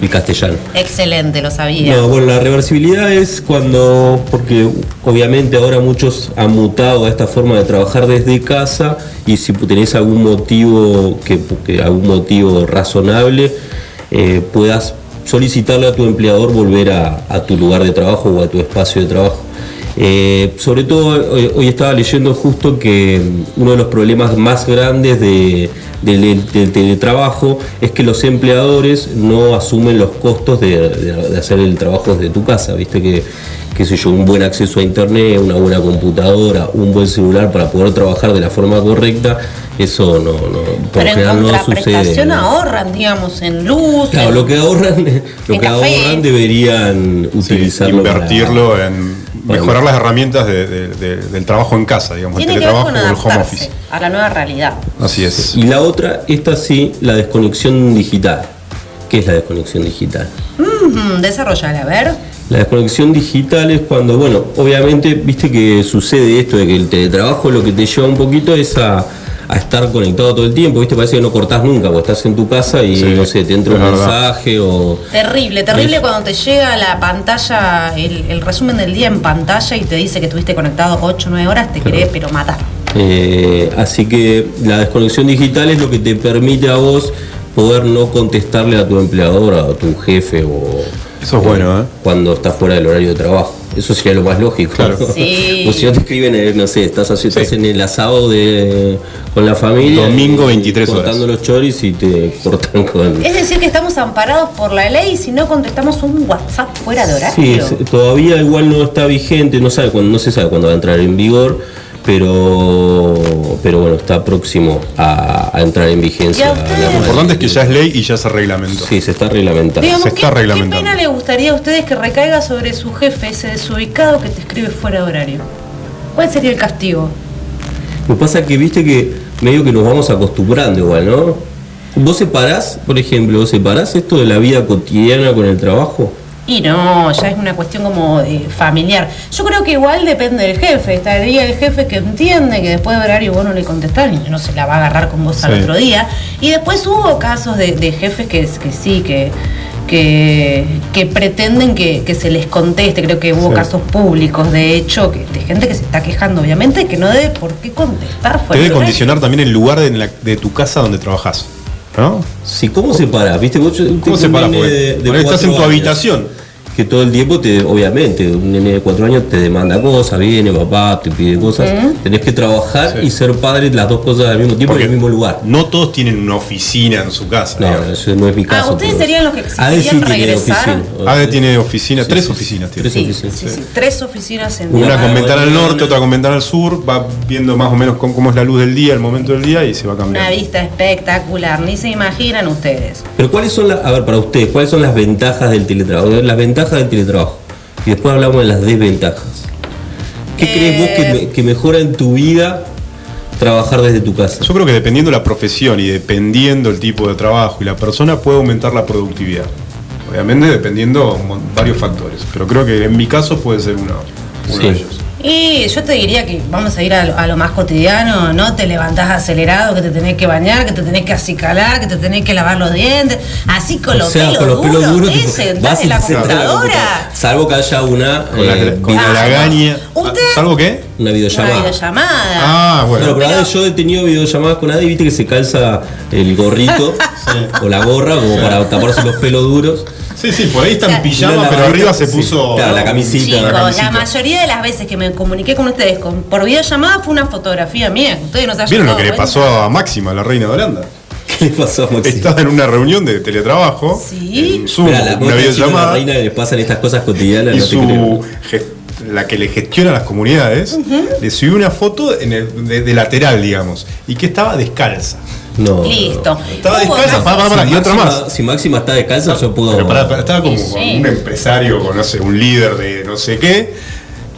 El castellano. Excelente, lo sabía. No, bueno, la reversibilidad es cuando, porque obviamente ahora muchos han mutado a esta forma de trabajar desde casa y si tenés algún motivo, que, que algún motivo razonable, eh, puedas solicitarle a tu empleador volver a, a tu lugar de trabajo o a tu espacio de trabajo. Eh, sobre todo, hoy, hoy estaba leyendo justo que uno de los problemas más grandes de- del, del teletrabajo es que los empleadores no asumen los costos de, de- de hacer el trabajo desde tu casa. Viste que, qué sé yo, un buen acceso a internet, una buena computadora, un buen celular para poder trabajar de la forma correcta, eso no, no por Pero en general no sucede. ¿no? ahorran, digamos, en luz. Claro, en- lo que ahorran, lo que café. ahorran deberían utilizarlo. Invertirlo en mejorar las herramientas de- de- de- del trabajo en casa, digamos, el Tiene que ver teletrabajo con o el home office. a la nueva realidad. Así es. Y la otra, esta sí, la desconexión digital. ¿Qué es la desconexión digital? Mm, desarrollala, a ver. La desconexión digital es cuando, bueno, obviamente, viste que sucede esto de que el teletrabajo lo que te lleva un poquito es a, a estar conectado todo el tiempo, viste, parece que no cortás nunca, porque estás en tu casa y, no sé, te entra un mensaje o... Terrible, terrible Es- cuando te llega la pantalla, el, el resumen del día en pantalla y te dice que estuviste conectado 8 o 9 horas, te querés pero matar. Eh, así que la desconexión digital es lo que te permite a vos poder no contestarle a tu empleador, a tu jefe o... Eso es bueno, ¿eh? Cuando estás fuera del horario de trabajo. Eso sería lo más lógico. Claro. Sí. O si no te escriben, eh, no sé, estás, así, estás en el asado de, con la familia. Domingo, y 23 horas. Cortando los choris y te cortan con... Es decir, que estamos amparados por la ley si no contestamos un WhatsApp fuera de horario. Sí, es- todavía igual no está vigente, no, sabe cuándo, no se sabe cuándo va a entrar en vigor, pero, pero bueno, está próximo a, a entrar en vigencia. Lo importante es que ya es ley y ya se reglamentó. Sí, se está reglamentando. Digamos, se ¿qué, está ¿Qué reglamentando. pena le gustaría a ustedes que recaiga sobre su jefe, ese desubicado que te escribe fuera de horario? ¿Cuál sería el castigo? Lo que pasa es que viste que medio que nos vamos acostumbrando igual, ¿no? ¿Vos separás, por ejemplo, vos separás esto de la vida cotidiana con el trabajo? Y no, ya es una cuestión como eh, familiar. Yo creo que igual depende del jefe. Estaría el jefe que entiende que después de horario vos no le contestás y no se la va a agarrar con vos al otro día. Y después hubo casos de, de jefes que, que sí, que, que, que pretenden que, que se les conteste. Creo que hubo Sí. casos públicos, de hecho, que, de gente que se está quejando, obviamente, que no debe por qué contestar debe condicionar también el lugar de, la- de tu casa donde trabajas. ¿No? Sí, ¿cómo separás? ¿Viste? Vos, ¿Cómo se para? de- de estás en tu años. habitación. Que todo el tiempo te, obviamente, un nene de cuatro años te demanda cosas, viene papá, te pide cosas, tenés que trabajar y ser padre las dos cosas al mismo tiempo Porque en el mismo lugar. No todos tienen una oficina en su casa. No, eso no es mi Ah, caso. ustedes pero- serían los que sí exigirían tiene regresar. oficina. ADE tiene oficina, Sí, tres sí, oficinas sí, tiene. tres Sí, oficinas. sí, sí, tres oficinas en Una Ah, con ventana al norte, otra con ventana al sur, va viendo más o menos cómo, cómo es la luz del día, el momento del día y se va Una cambiando. vista espectacular, ni se imaginan ustedes. Pero ¿cuáles son las, a ver, para ustedes, cuáles son las ventajas del teletrabajo? Las ventajas del teletrabajo. Y después hablamos de las desventajas. ¿Qué crees vos que, me- que mejora en tu vida trabajar desde tu casa? Yo creo que dependiendo la profesión y dependiendo el tipo de trabajo y la persona puede aumentar la productividad. Obviamente dependiendo varios factores, pero creo que en mi caso puede ser uno, uno Sí. de ellos. Y yo te diría que vamos a ir a lo, a lo más cotidiano, ¿no? Te levantás acelerado, que te tenés que bañar, que te tenés que acicalar, que te tenés que lavar los dientes, así con O los, sea, pelos, con los pelos duros, duros, tipo, sentás vas y en la computadora. Salvo que haya una, Con la, eh, con la ah, lagaña. ¿Usted? ¿Salvo qué? una Una videollamada. videollamada. Ah, bueno. Pero yo he tenido videollamadas con y viste que se calza el gorrito o la gorra como para taparse los pelos duros. Sí, sí, por ahí está en Claro. pijama, Una pero arriba se sí. puso. Claro, la camisita. Chicos, la mayoría de las veces que me comuniqué con ustedes con, por videollamada fue una fotografía mía. Ustedes no se ¿Vieron lo que le cuenta. pasó a Máxima, la reina de Holanda? ¿Qué le pasó a Maxi? Estaba en una reunión de teletrabajo, Sí. en Zoom, Mirá, la, una siendo la videollamada, reina que le pasan estas cosas cotidianas, y no su la que le gestiona las comunidades le subió una foto en el, de, de lateral, digamos, y que estaba descalza. No. Listo. Estaba descalza, casos- pará, pará, pará, Si y otra Máxima- más. Si Máxima está descalza, yo puedo. Pero pará, pará, estaba como Sí, con sí. un empresario, con no sé, un líder de no sé qué.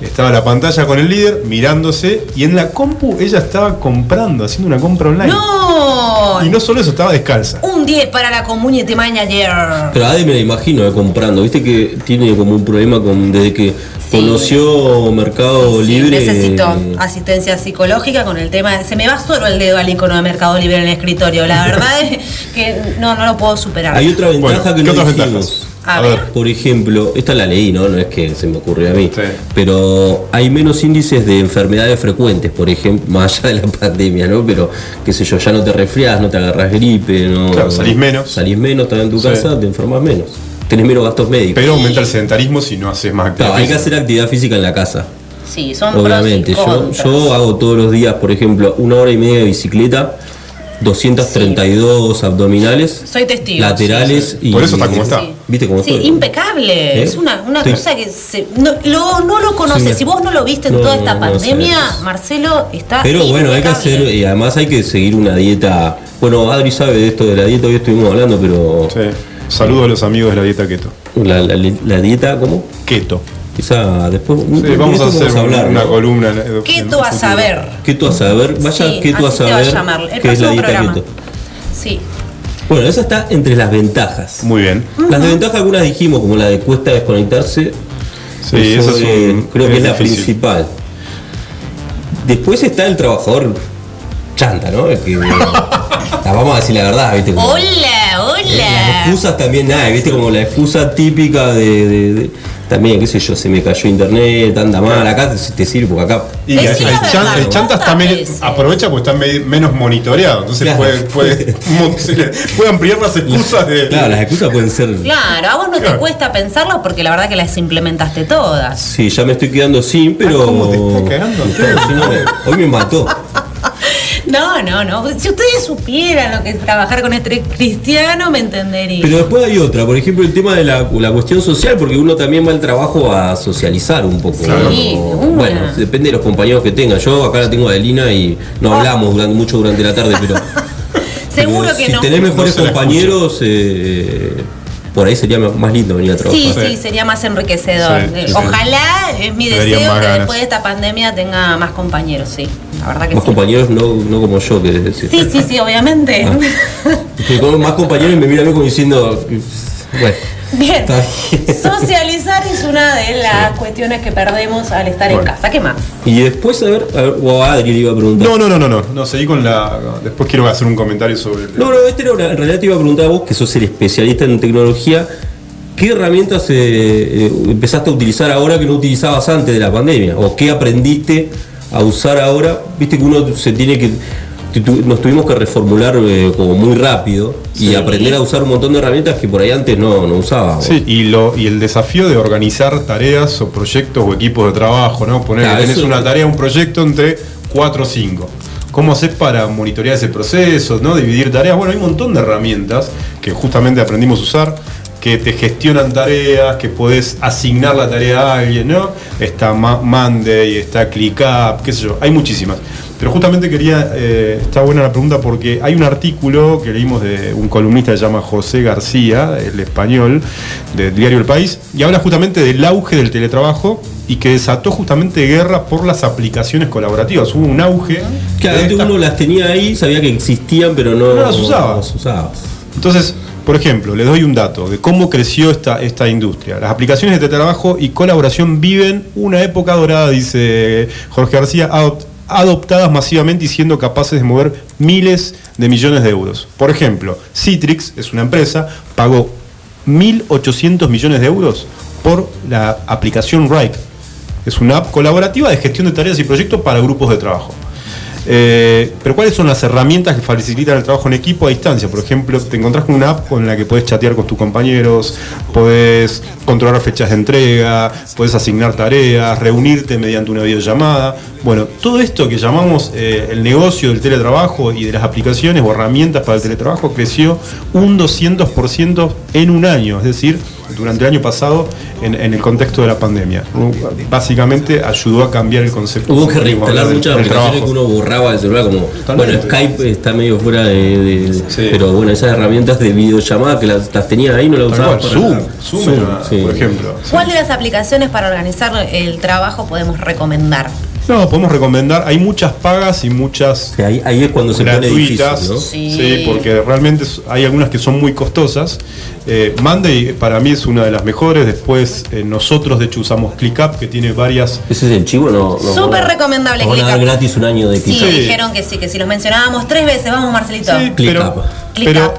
Estaba la pantalla con el líder mirándose y en la compu ella estaba comprando, haciendo una compra online. No. Y no solo eso, estaba descalza. Un 10 para la community manager. Pero a Ade me la imagino eh, comprando. Viste que tiene como un problema con desde que conoció Mercado Sí, Libre. necesito asistencia psicológica con el tema. de- se me va solo el dedo al icono de Mercado Libre en el escritorio. La verdad es que no, no lo puedo superar. Hay otra ventaja Bueno, que ¿qué no otras dijimos. A ver. Por ejemplo, esta la leí, ¿no? No es que se me ocurrió a mí. Sí. Pero hay menos índices de enfermedades frecuentes, por ejemplo, más allá de la pandemia, ¿no? Pero, qué sé yo, ya no te resfriás, no te agarras gripe, no. Claro, salís menos. Salís menos, estás en tu Sí. casa, te enfermas menos. Tenés menos gastos médicos. Pero aumenta el sedentarismo si no haces más actividad. Claro, hay que hacer actividad física en la casa. Sí, son Obviamente, pros y yo, hago todos los días, por ejemplo, una hora y media de bicicleta, 232 abdominales, Soy testigo. laterales y. Por eso está como está. ¿Viste cómo Sí, estoy? impecable. ¿Eh? Es una, una Sí. cosa que se, no, lo, no lo conoces. Sí. Si vos no lo viste en No, toda esta no pandemia. Marcelo está. Pero bueno, hay que hacer, y además hay que seguir una dieta. Bueno, Adri sabe de esto de la dieta, hoy estuvimos hablando, pero. Saludo a los amigos de la dieta keto. La, la- la dieta, ¿cómo? Keto. Esa, después. Sí, vamos a hacer hablar, una ¿no? columna. en- ¿Qué en tú un a saber? Keto a saber, vaya Sí, keto a a saber llamar. El qué es la dieta programa. keto. Sí. Bueno, esa está entre las ventajas. Muy bien. Las desventajas algunas dijimos, como la de cuesta desconectarse. Sí, eso es eh, un- creo que es la difícil. principal. Después está el trabajador chanta, ¿no? El que, la vamos a decir la verdad, ¿viste? Como- Hola, Las hola. excusas también hay, ¿viste? Como la excusa típica de, de- de- también, qué sé yo, se me cayó internet, anda mal, acá te, te sirve porque acá. Y el, el chan- el chanta está me- aprovecha porque está me- menos monitoreado, entonces Claro. puede, puede, mo- se le- puede ampliar las excusas de. Claro, las excusas pueden ser. Claro, a vos no te cuesta pensarlo porque la verdad que las implementaste todas. Sí, ya me estoy quedando sin, pero. ¿Cómo te estás cagando? Me estoy sin, no, Hoy me mató. No, no, no. Si ustedes supieran lo que es trabajar con este cristiano, me entenderían. Pero después hay otra, por ejemplo, el tema de la, la cuestión social, porque uno también va al trabajo a socializar un poco. Sí, ¿no? una. Bueno, depende de los compañeros que tenga. Yo acá la tengo a Adelina y no hablamos durante, mucho durante la tarde, pero. Seguro pero que si no. tenés mejores No compañeros, eh, por ahí sería más lindo venir a trabajar. Sí, sí, sería más enriquecedor. Sí, Eh, sí. Ojalá, es mi Deberían deseo que ganas. después de esta pandemia tenga más compañeros, sí. La verdad que Más sí. compañeros, no, no como yo, que decir. Sí, sí, sí, obviamente. Ah. Con más compañeros me mira a mí como diciendo. Bueno, Bien. está bien. Socializar es una de las cuestiones que perdemos al estar en casa. ¿Qué más? Y después, a ver, a ver, o a Adri le iba a preguntar. No, no, no, no, no. No, seguí con la. Después quiero hacer un comentario sobre el. No, no, este era una- en realidad te iba a preguntar a vos, que sos el especialista en tecnología, ¿qué herramientas eh, eh, empezaste a utilizar ahora que no utilizabas antes de la pandemia? ¿O qué aprendiste a usar ahora? Viste que uno se tiene que... Nos tuvimos que reformular eh, como muy rápido y Sí. aprender a usar un montón de herramientas que por ahí antes no, no usábamos. Sí, y, lo, y el desafío de organizar tareas o proyectos o equipos de trabajo, ¿no? Poner Claro, que tenés eso- una tarea, un proyecto entre 4 o 5. ¿Cómo haces para monitorear ese proceso, ¿no? Dividir tareas. Bueno, hay un montón de herramientas que justamente aprendimos a usar, que te gestionan tareas, que podés asignar la tarea a alguien, ¿no? Está Monday, está ClickUp, qué sé yo, hay muchísimas. Pero justamente quería, eh, está buena la pregunta porque hay un artículo que leímos de un columnista que se llama José García, el español, del diario El País, y habla justamente del auge del teletrabajo y que desató justamente guerra por las aplicaciones colaborativas. Hubo un auge. Claro, antes estas- uno las tenía ahí, sabía que existían, pero no, No las usaba. no las usaba. Entonces, por ejemplo, les doy un dato de cómo creció esta, esta industria. Las aplicaciones de teletrabajo y colaboración viven una época dorada, dice Jorge García, adop- adoptadas masivamente y siendo capaces de mover miles de millones de euros. Por ejemplo, Citrix es una empresa, pagó 1.800 millones de euros por la aplicación Rike. Es una app colaborativa de gestión de tareas y proyectos para grupos de trabajo. Eh, pero ¿cuáles son las herramientas que facilitan el trabajo en equipo a distancia? Por ejemplo, te encontrás con una app con la que puedes chatear con tus compañeros, puedes controlar fechas de entrega, puedes asignar tareas, reunirte mediante una videollamada. Bueno, todo esto que llamamos eh, el negocio del teletrabajo y de las aplicaciones o herramientas para el teletrabajo creció un 200% en un año, es decir, durante el año pasado en, en el contexto de la pandemia. Básicamente ayudó a cambiar el concepto. Hubo que reinstalar muchas aplicaciones trabajo. que uno borraba del celular, como Totalmente. bueno, Skype está medio fuera de, de- pero bueno, esas herramientas de videollamada que las, las tenías ahí no las para Zoom. Zoom era, sí. por ejemplo. ¿Cuál de las aplicaciones para organizar el trabajo podemos recomendar? No, podemos recomendar, hay muchas pagas y muchas ahí, ahí es cuando se pone gratuitas, difícil, ¿no? sí. Sí. porque realmente hay algunas que son muy costosas. Eh, Monday para mí es una de las mejores, después eh, nosotros de hecho usamos ClickUp que tiene varias... ¿Ese es el chivo? No, no, Súper recomendable Nos van a dar ClickUp. gratis un año de Sí, ClickUp. dijeron que sí, que si los mencionábamos tres veces, vamos Marcelito. Sí, pero, ClickUp. pero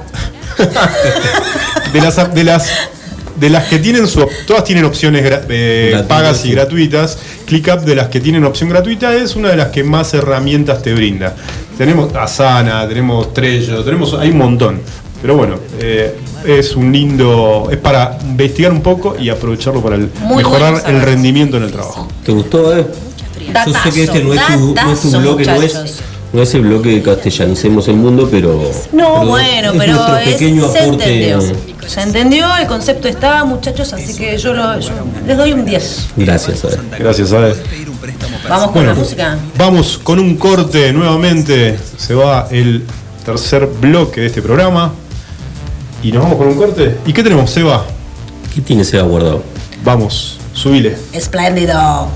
de las de las de las que tienen su todas tienen opciones eh, pagas y gratuitas. ClickUp de las que tienen opción gratuita es una de las que más herramientas te brinda. Tenemos Asana tenemos Trello tenemos hay un montón. Pero bueno eh, es un lindo es para investigar un poco y aprovecharlo para el- mejorar bueno el rendimiento en el trabajo. ¿Te gustó, eh? Yo sé que este no es tu, no es tu bloque, no es, no es el bloque de castellanicemos el mundo, pero. No, pero bueno, es pero nuestro es- pequeño se aporte. Se entendió, el concepto está, muchachos, así que yo, lo- yo les doy un 10. Gracias, Ade. Gracias, Ade. Vamos con Bueno, la música. Vamos con un corte nuevamente. Se va el tercer bloque de este programa. Y nos vamos con un corte. ¿Y qué tenemos, Seba? ¿Qué tiene Seba guardado? Vamos, subile. Espléndido.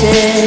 kisses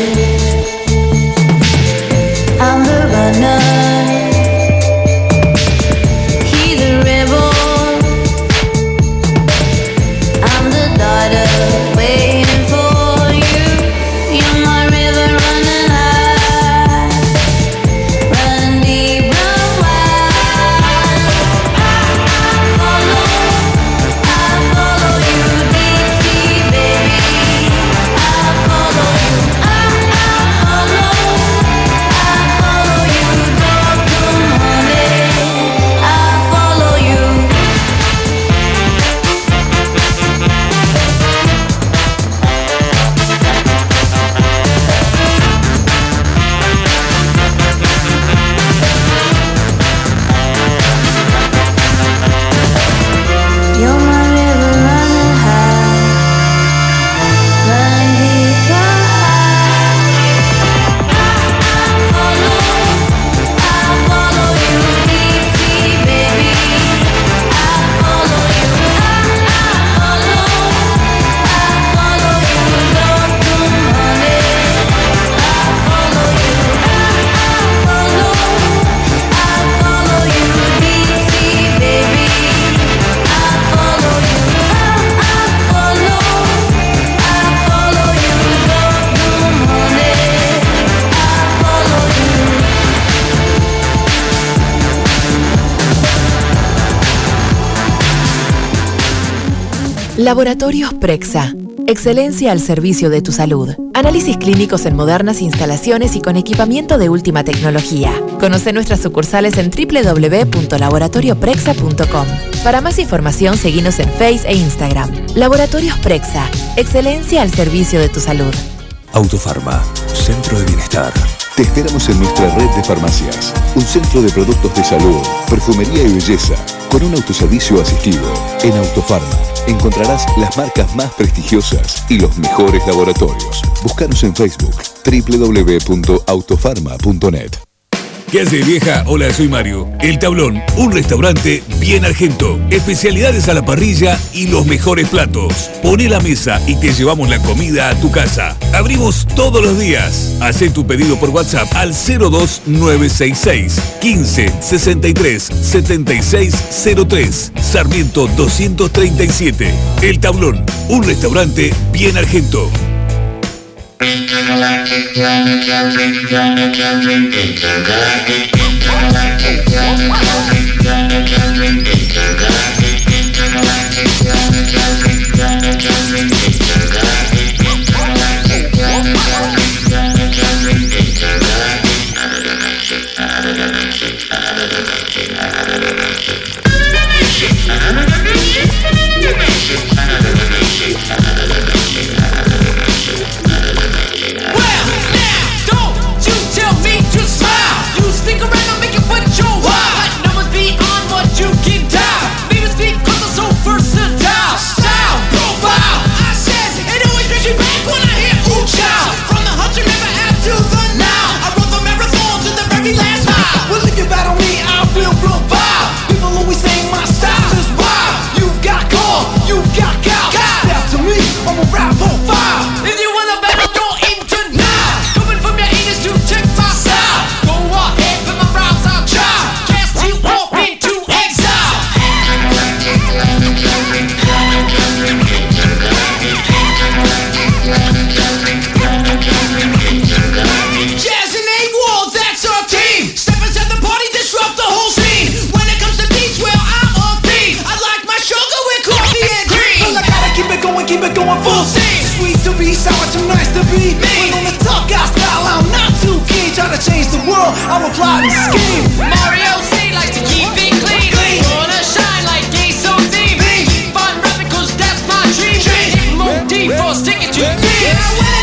Laboratorios Prexa. Excelencia al servicio de tu salud. Análisis clínicos en modernas instalaciones y con equipamiento de última tecnología. Conoce nuestras sucursales en www.laboratorioprexa.com. Para más información, seguinos en Face e Instagram. Laboratorios Prexa. Excelencia al servicio de tu salud. Autofarma, Centro de Bienestar. Te esperamos en nuestra red de farmacias. Un centro de productos de salud, perfumería y belleza, con un autoservicio asistido. En Autofarma encontrarás las marcas más prestigiosas y los mejores laboratorios. Búscanos en Facebook www.autofarma.net. ¿Qué hace vieja? Hola, soy Mario. El Tablón, un restaurante bien argento. Especialidades a la parrilla y los mejores platos. Pone la mesa y te llevamos la comida a tu casa. Abrimos todos los días. Haz tu pedido por WhatsApp al 02966 15 63 76 03. Sarmiento 237. El Tablón, un restaurante bien argento. Intergalactic planet building, planet building, intergalactic, intergalactic planet building, planet building, intergalactic, intergalactic planet building, planet building. going full steam Sweet to be, sour too nice to be. Me. When on the tough got style, I'm not too keen. Try to change the world, I'm a and scheme. Mario C likes to keep it clean, clean. Wanna shine like gay so deep. Keep on rapping cause that's my dream. Keep more deep for sticking to me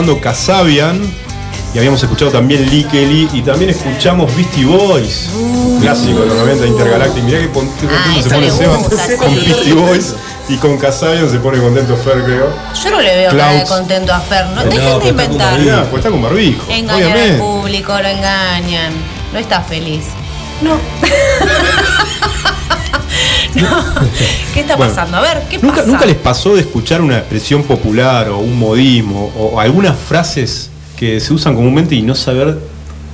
escuchando Casabian y habíamos escuchado también Lee Kelly y también escuchamos Beastie Boys, clásico de los 90 Intergalactic. Mirá que contento se pone Seba gusta, con sí. Beastie Boys y con Casabian se pone contento Fer, creo. Yo no le veo cara de Clouds. contento a Fer. No, No, dejen pero de está con inventar. Pues está con barbijo, Engañan al público, lo engañan. No está feliz. No. ¿Qué está Bueno, pasando? A ver, ¿qué ¿Nunca, pasa? ¿Nunca les pasó de escuchar una expresión popular o un modismo o algunas frases que se usan comúnmente y no saber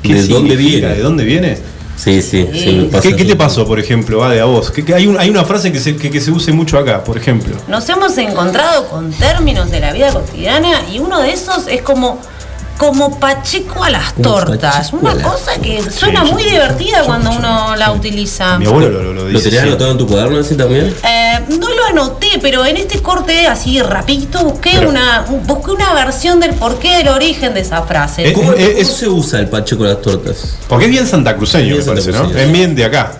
qué ¿De dónde viene? ¿De dónde viene? Sí, sí, sí, me pasa ¿Qué, qué te pasó, por ejemplo, Ade, a vos? Que, que hay, un- hay una frase que se, que, que se use mucho acá, por ejemplo. Nos hemos encontrado con términos de la vida cotidiana y uno de esos es como como pacheco a las Como tortas. pacheco Una a cosa que suena Sí, muy yo- divertida cuando uno la utiliza. Mi abuelo lo, lo, lo ¿Lo dice. tenías siempre. anotado en tu cuaderno ese también? Eh, no lo anoté, pero en este corte así rapidito busqué Pero- una busqué una versión del porqué del origen de esa frase. Eh, ¿Cómo, eh, cómo es- se usa el pacho con las tortas? Porque es bien santacruceño, Bien me parece, ¿no? Es bien de acá.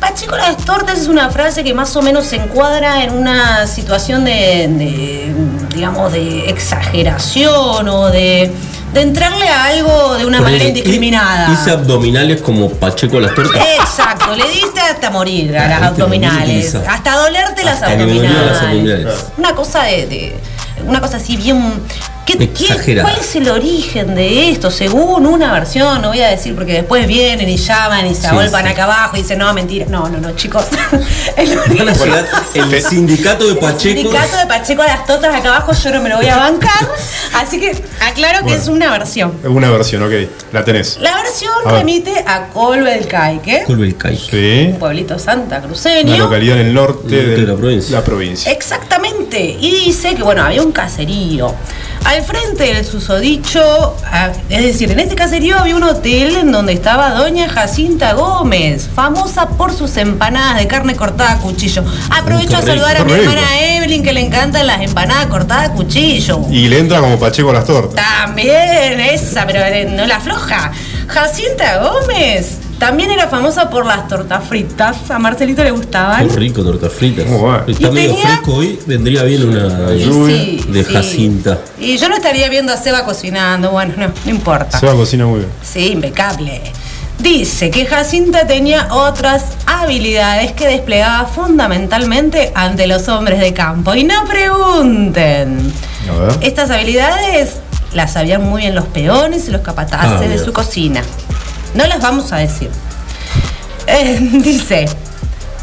Pacheco las tortas es una frase que más o menos se encuadra en una situación de, de, digamos, de exageración o de, de entrarle a algo de una manera indiscriminada. Hice abdominales como Pacheco las tortas. Exacto, le diste hasta morir a las Ah, este abdominales. Hasta dolerte las Hasta las abdominales. abdominales. Una cosa de, de- Una cosa así bien. ¿Qué- qué- Exagerada. ¿Cuál es el origen de esto? Según una versión, no voy a decir porque después vienen y llaman y se Sí, agolpan sí. acá abajo y dicen, no, mentira. No, no, no, chicos. el origen- el sindicato de Pacheco. sindicato de Pacheco a las tortas acá abajo yo no me lo voy a bancar. Así que aclaro que Bueno. es una versión. Es una versión, ok. La tenés. La versión A ver. remite a Colbelcaique, Sí. un pueblito santa Una cruceño. localidad en el norte Norte de de la provincia. La provincia. Exactamente. Y dice que, bueno, había un caserío. Al frente del susodicho, es decir, en este caserío había un hotel en donde estaba doña Jacinta Gómez, famosa por sus empanadas de carne cortada a cuchillo. Aprovecho a saludar a mi hermana Evelyn, que le encantan las empanadas cortadas a cuchillo. Y le entra como Pacheco a las tortas. También, esa, pero eh, no la floja. Jacinta Gómez también era famosa por las tortas fritas. A Marcelito le gustaban. Qué rico, torta frita. Y Está medio tenía- fresco hoy, vendría bien una sí, de sí. Jacinta. Y yo no estaría viendo a Seba cocinando, bueno, no, no importa. Se va a cocinar muy bien. Sí, impecable. Dice que Jacinta tenía otras habilidades que desplegaba fundamentalmente ante los hombres de campo. Y no pregunten. A ver. Estas habilidades las sabían muy bien los peones y los capataces Ah, de su cocina. No las vamos a decir. Eh, dice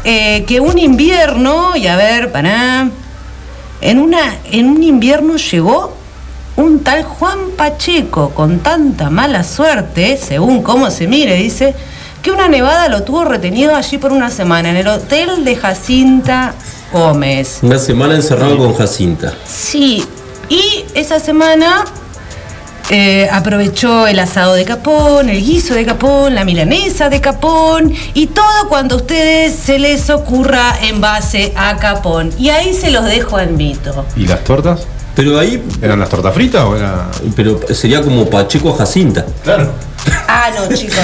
eh, que un invierno, y a ver, para. En, una, en un invierno llegó un tal Juan Pacheco con tanta mala suerte, según cómo se mire, dice, que una nevada lo tuvo retenido allí por una semana en el hotel de Jacinta Gómez. Una semana encerrado con Jacinta. Sí, y esa semana eh, aprovechó el asado de Capón, el guiso de Capón, la milanesa de Capón y todo cuando a ustedes se les ocurra en base a Capón. Y ahí se los dejo al mito. ¿Y las tortas? Pero ahí. ¿Eran las tortas fritas o era.? Pero sería como Pacheco a Jacinta. Claro. Ah, no, chicos.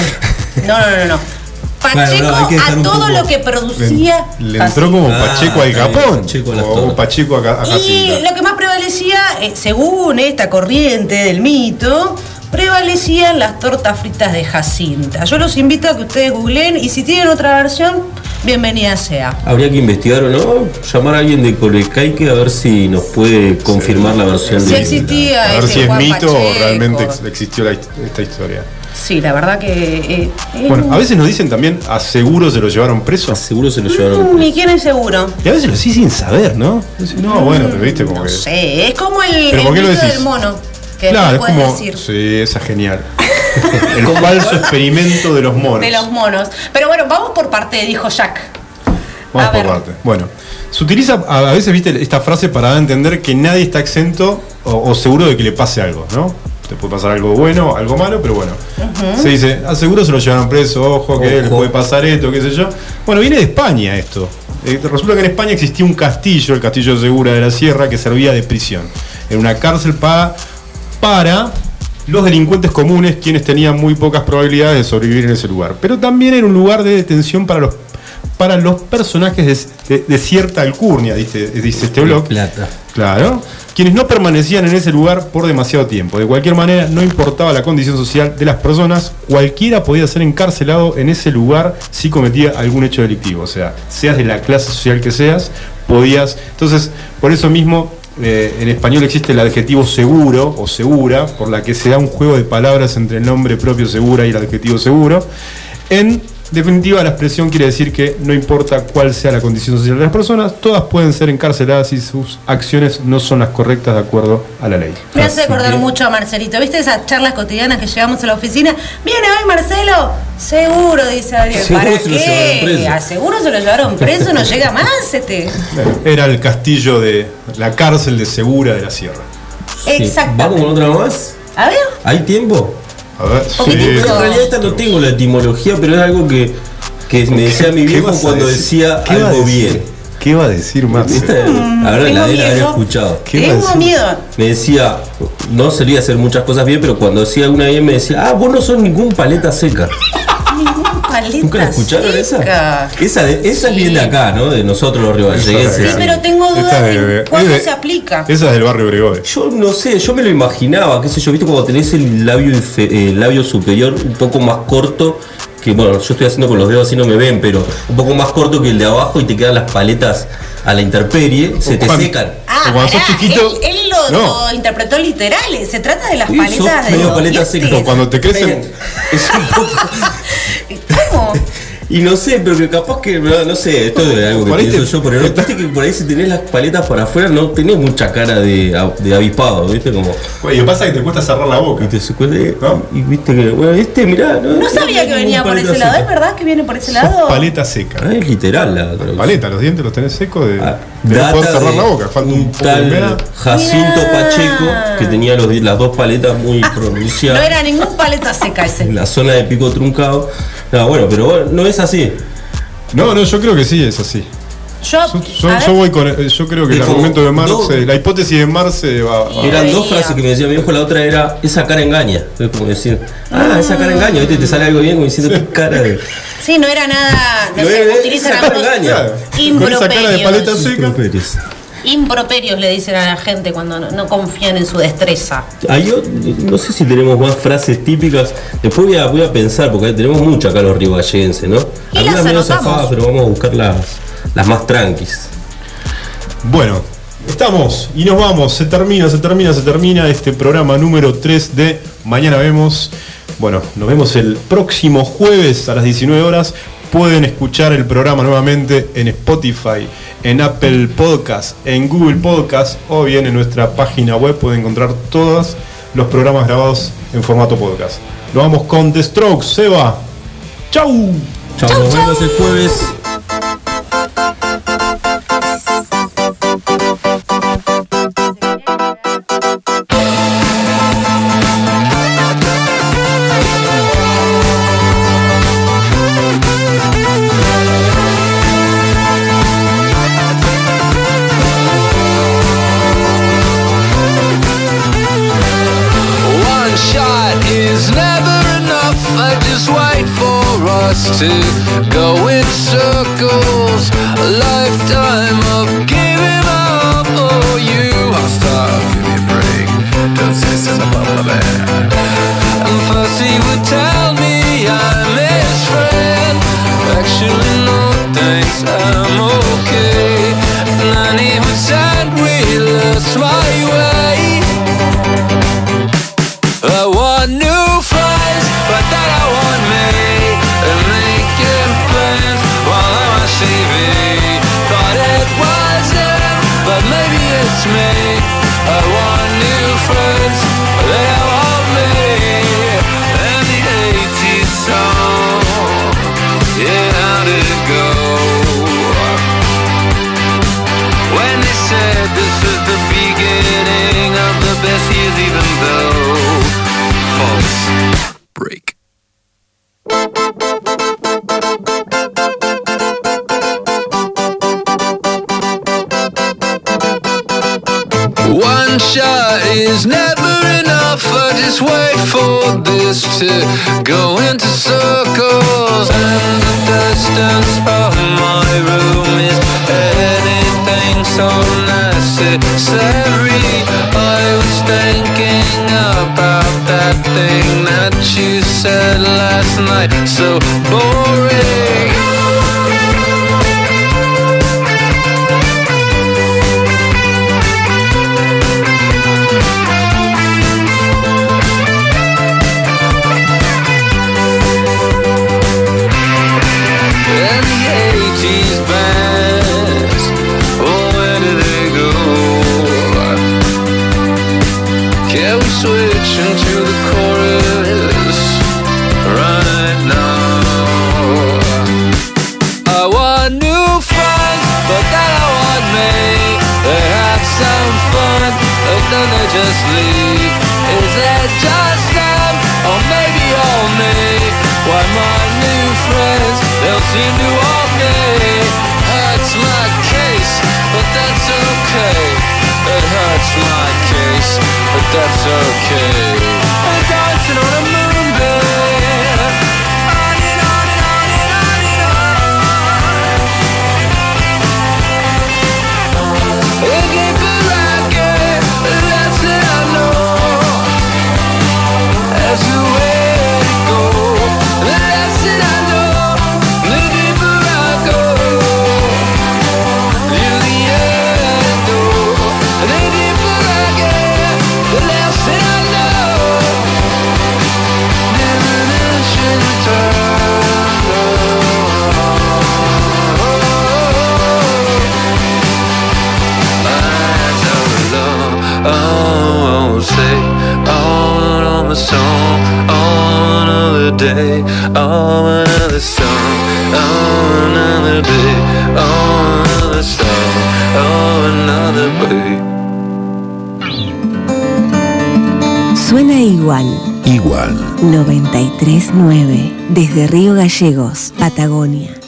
No, no, no, no. Pacheco Bueno, no, a todo poco- lo que producía. Le entró como Ah, Pacheco al está bien, Capón. Pacheco a o. Pacheco a, Y lo que más prevalecía, eh, según esta corriente del mito, prevalecían las tortas fritas de Jacinta. Yo los invito a que ustedes googleen y si tienen otra versión, bienvenida sea. Habría que investigar o no, llamar a alguien de Colecaique a ver si nos puede confirmar la versión Si de existía A ver este si es Juan mito o realmente ex- existió la esta historia. Sí, la verdad que... eh, eh, Bueno, a veces nos dicen también, a seguro se lo llevaron preso. A seguro se lo mm, Ni quién es seguro. Y a veces lo decís sin saber, ¿no? No, bueno, pero viste como que. Sí, es como el, ¿Pero el por qué lo mito decís? del mono. Que Claro, es como. puedes decir. Sí, esa es genial. El falso experimento de los monos. De los monos. Pero bueno, vamos por parte, dijo Jack. Vamos A por ver. parte. Bueno, se utiliza a veces, viste, esta frase para entender que nadie está exento o, o seguro de que le pase algo, ¿no? Te puede pasar algo bueno, algo malo, pero bueno. Se dice, aseguro se lo llevaron preso, ojo, que le Ojo. puede pasar esto, qué sé yo. Bueno, viene de España esto. Eh, resulta que en España existía un castillo, el castillo de Segura de la Sierra, que servía de prisión. Era una cárcel para, para los delincuentes comunes, quienes tenían muy pocas probabilidades de sobrevivir en ese lugar. Pero también era un lugar de detención para los para los personajes de, de- de cierta alcurnia, dice, dice este blog. Plata. Claro. Quienes no permanecían en ese lugar por demasiado tiempo. De cualquier manera, no importaba la condición social de las personas, cualquiera podía ser encarcelado en ese lugar si cometía algún hecho delictivo. O sea, seas de la clase social que seas, podías. Entonces, por eso mismo, eh, en español existe el adjetivo seguro o segura, por la que se da un juego de palabras entre el nombre propio segura y el adjetivo seguro. En definitiva, la expresión quiere decir que no importa cuál sea la condición social de las personas, todas pueden ser encarceladas si sus acciones no son las correctas de acuerdo a la ley. Me hace acordar mucho a Marcelito. ¿Viste esas charlas cotidianas que llegamos a la oficina? ¿Viene hoy Marcelo? Seguro, dice Adrián. Seguro ¿Para se lo llevaron qué? preso. ¿A seguro se lo llevaron preso? No llega más este. Era el castillo de la cárcel de Segura de la Sierra. Exactamente. ¿Vamos con otra más? A ver. ¿Hay tiempo? A ver, Sí, en realidad esta no tengo la etimología, pero es algo que, que me decía mi ¿Qué viejo cuando decía ¿Qué algo bien. ¿Qué va a decir más? Esta, a ver, tengo la de haber miedo. escuchado. Tengo miedo. Me decía, no solía hacer muchas cosas bien, pero cuando hacía alguna bien me decía, ah, vos no sos ningún paleta seca. Ningún ¿Nunca la escucharon esa? Esa, de- esa es bien de acá, ¿no? De nosotros los rivalleguenses. Sí, pero tengo dudas de, de- cuándo de- se aplica. Esa es del barrio Bregode. Yo no sé, yo me lo imaginaba, qué sé yo, viste cuando tenés el labio, eh, el labio superior un poco más corto, que bueno, yo estoy haciendo con los dedos así no me ven, pero un poco más corto que el de abajo y te quedan las paletas a la intemperie, se te cuando- secan. Ah, cuando sos chiquito- él, él lo, No. lo interpretó literal. Se trata de las Sí, paletas de medio los paleta dientes. seca. Cuando te crecen. Es un poco. Y no sé, pero que capaz que, no no sé, esto es algo que Por pienso te- yo, pero no, viste que por ahí si tenés las paletas para afuera no tenés mucha cara de, de avispado, viste como. Oye, lo que pasa es que te cuesta cerrar la boca. Y te sucede, y viste que, bueno, este, mirá, no, No sabía que venía por ese lado. ¿Es verdad que viene por ese lado? Paleta seca. Ah, es literal la traducción. Paleta, los dientes los tenés secos de, no poder cerrar de la boca. Falta un poco Tal. Jacinto Pacheco, que tenía los, las dos paletas muy No pronunciadas. era ningún paleta seca ese. en la zona de pico truncado. No, bueno, pero no es así. No, no, yo creo que sí es así. Yo, voy con. eh, Yo creo que el argumento de Marx, la hipótesis de Marx eh, va. va- Eran dos frases que me decía mi viejo, la otra era esa cara engaña. Es como decir, ah, esa cara engaña, ¿viste? Te sale algo bien como diciendo qué cara de. Sí, no era nada. No No sé, era- utilizan esa cara algunos engaña. Con esa cara de paleta seca. Improperios le dicen a la gente cuando no, no confían en su destreza. Hay o- no sé si tenemos más frases típicas. Después voy a, voy a pensar, porque tenemos mucho acá los rivallenses, ¿no? Y Algunas anotamos. zafadas, pero vamos a buscar las, las más tranquis. Bueno, estamos y nos vamos. Se termina, se termina, se termina este programa número 3 de Mañana Vemos. Bueno, nos vemos el próximo jueves a las 19 horas. Pueden escuchar el programa nuevamente en Spotify, en Apple Podcast, en Google Podcast o bien en nuestra página web. Pueden encontrar todos los programas grabados en formato podcast. Nos vamos con The Strokes. Seba. ¡Chau! Chao, nos vemos el jueves. That that you said last night. So boring. Leave. Is it just them, or maybe all me? Why my new friends, they'll seem to all me. Hurts my case, but that's okay. It hurts my case, but that's okay. Day, oh another song, oh another day, oh another song, oh another day. Suena igual. Igual. 939. Desde Río Gallegos, Patagonia.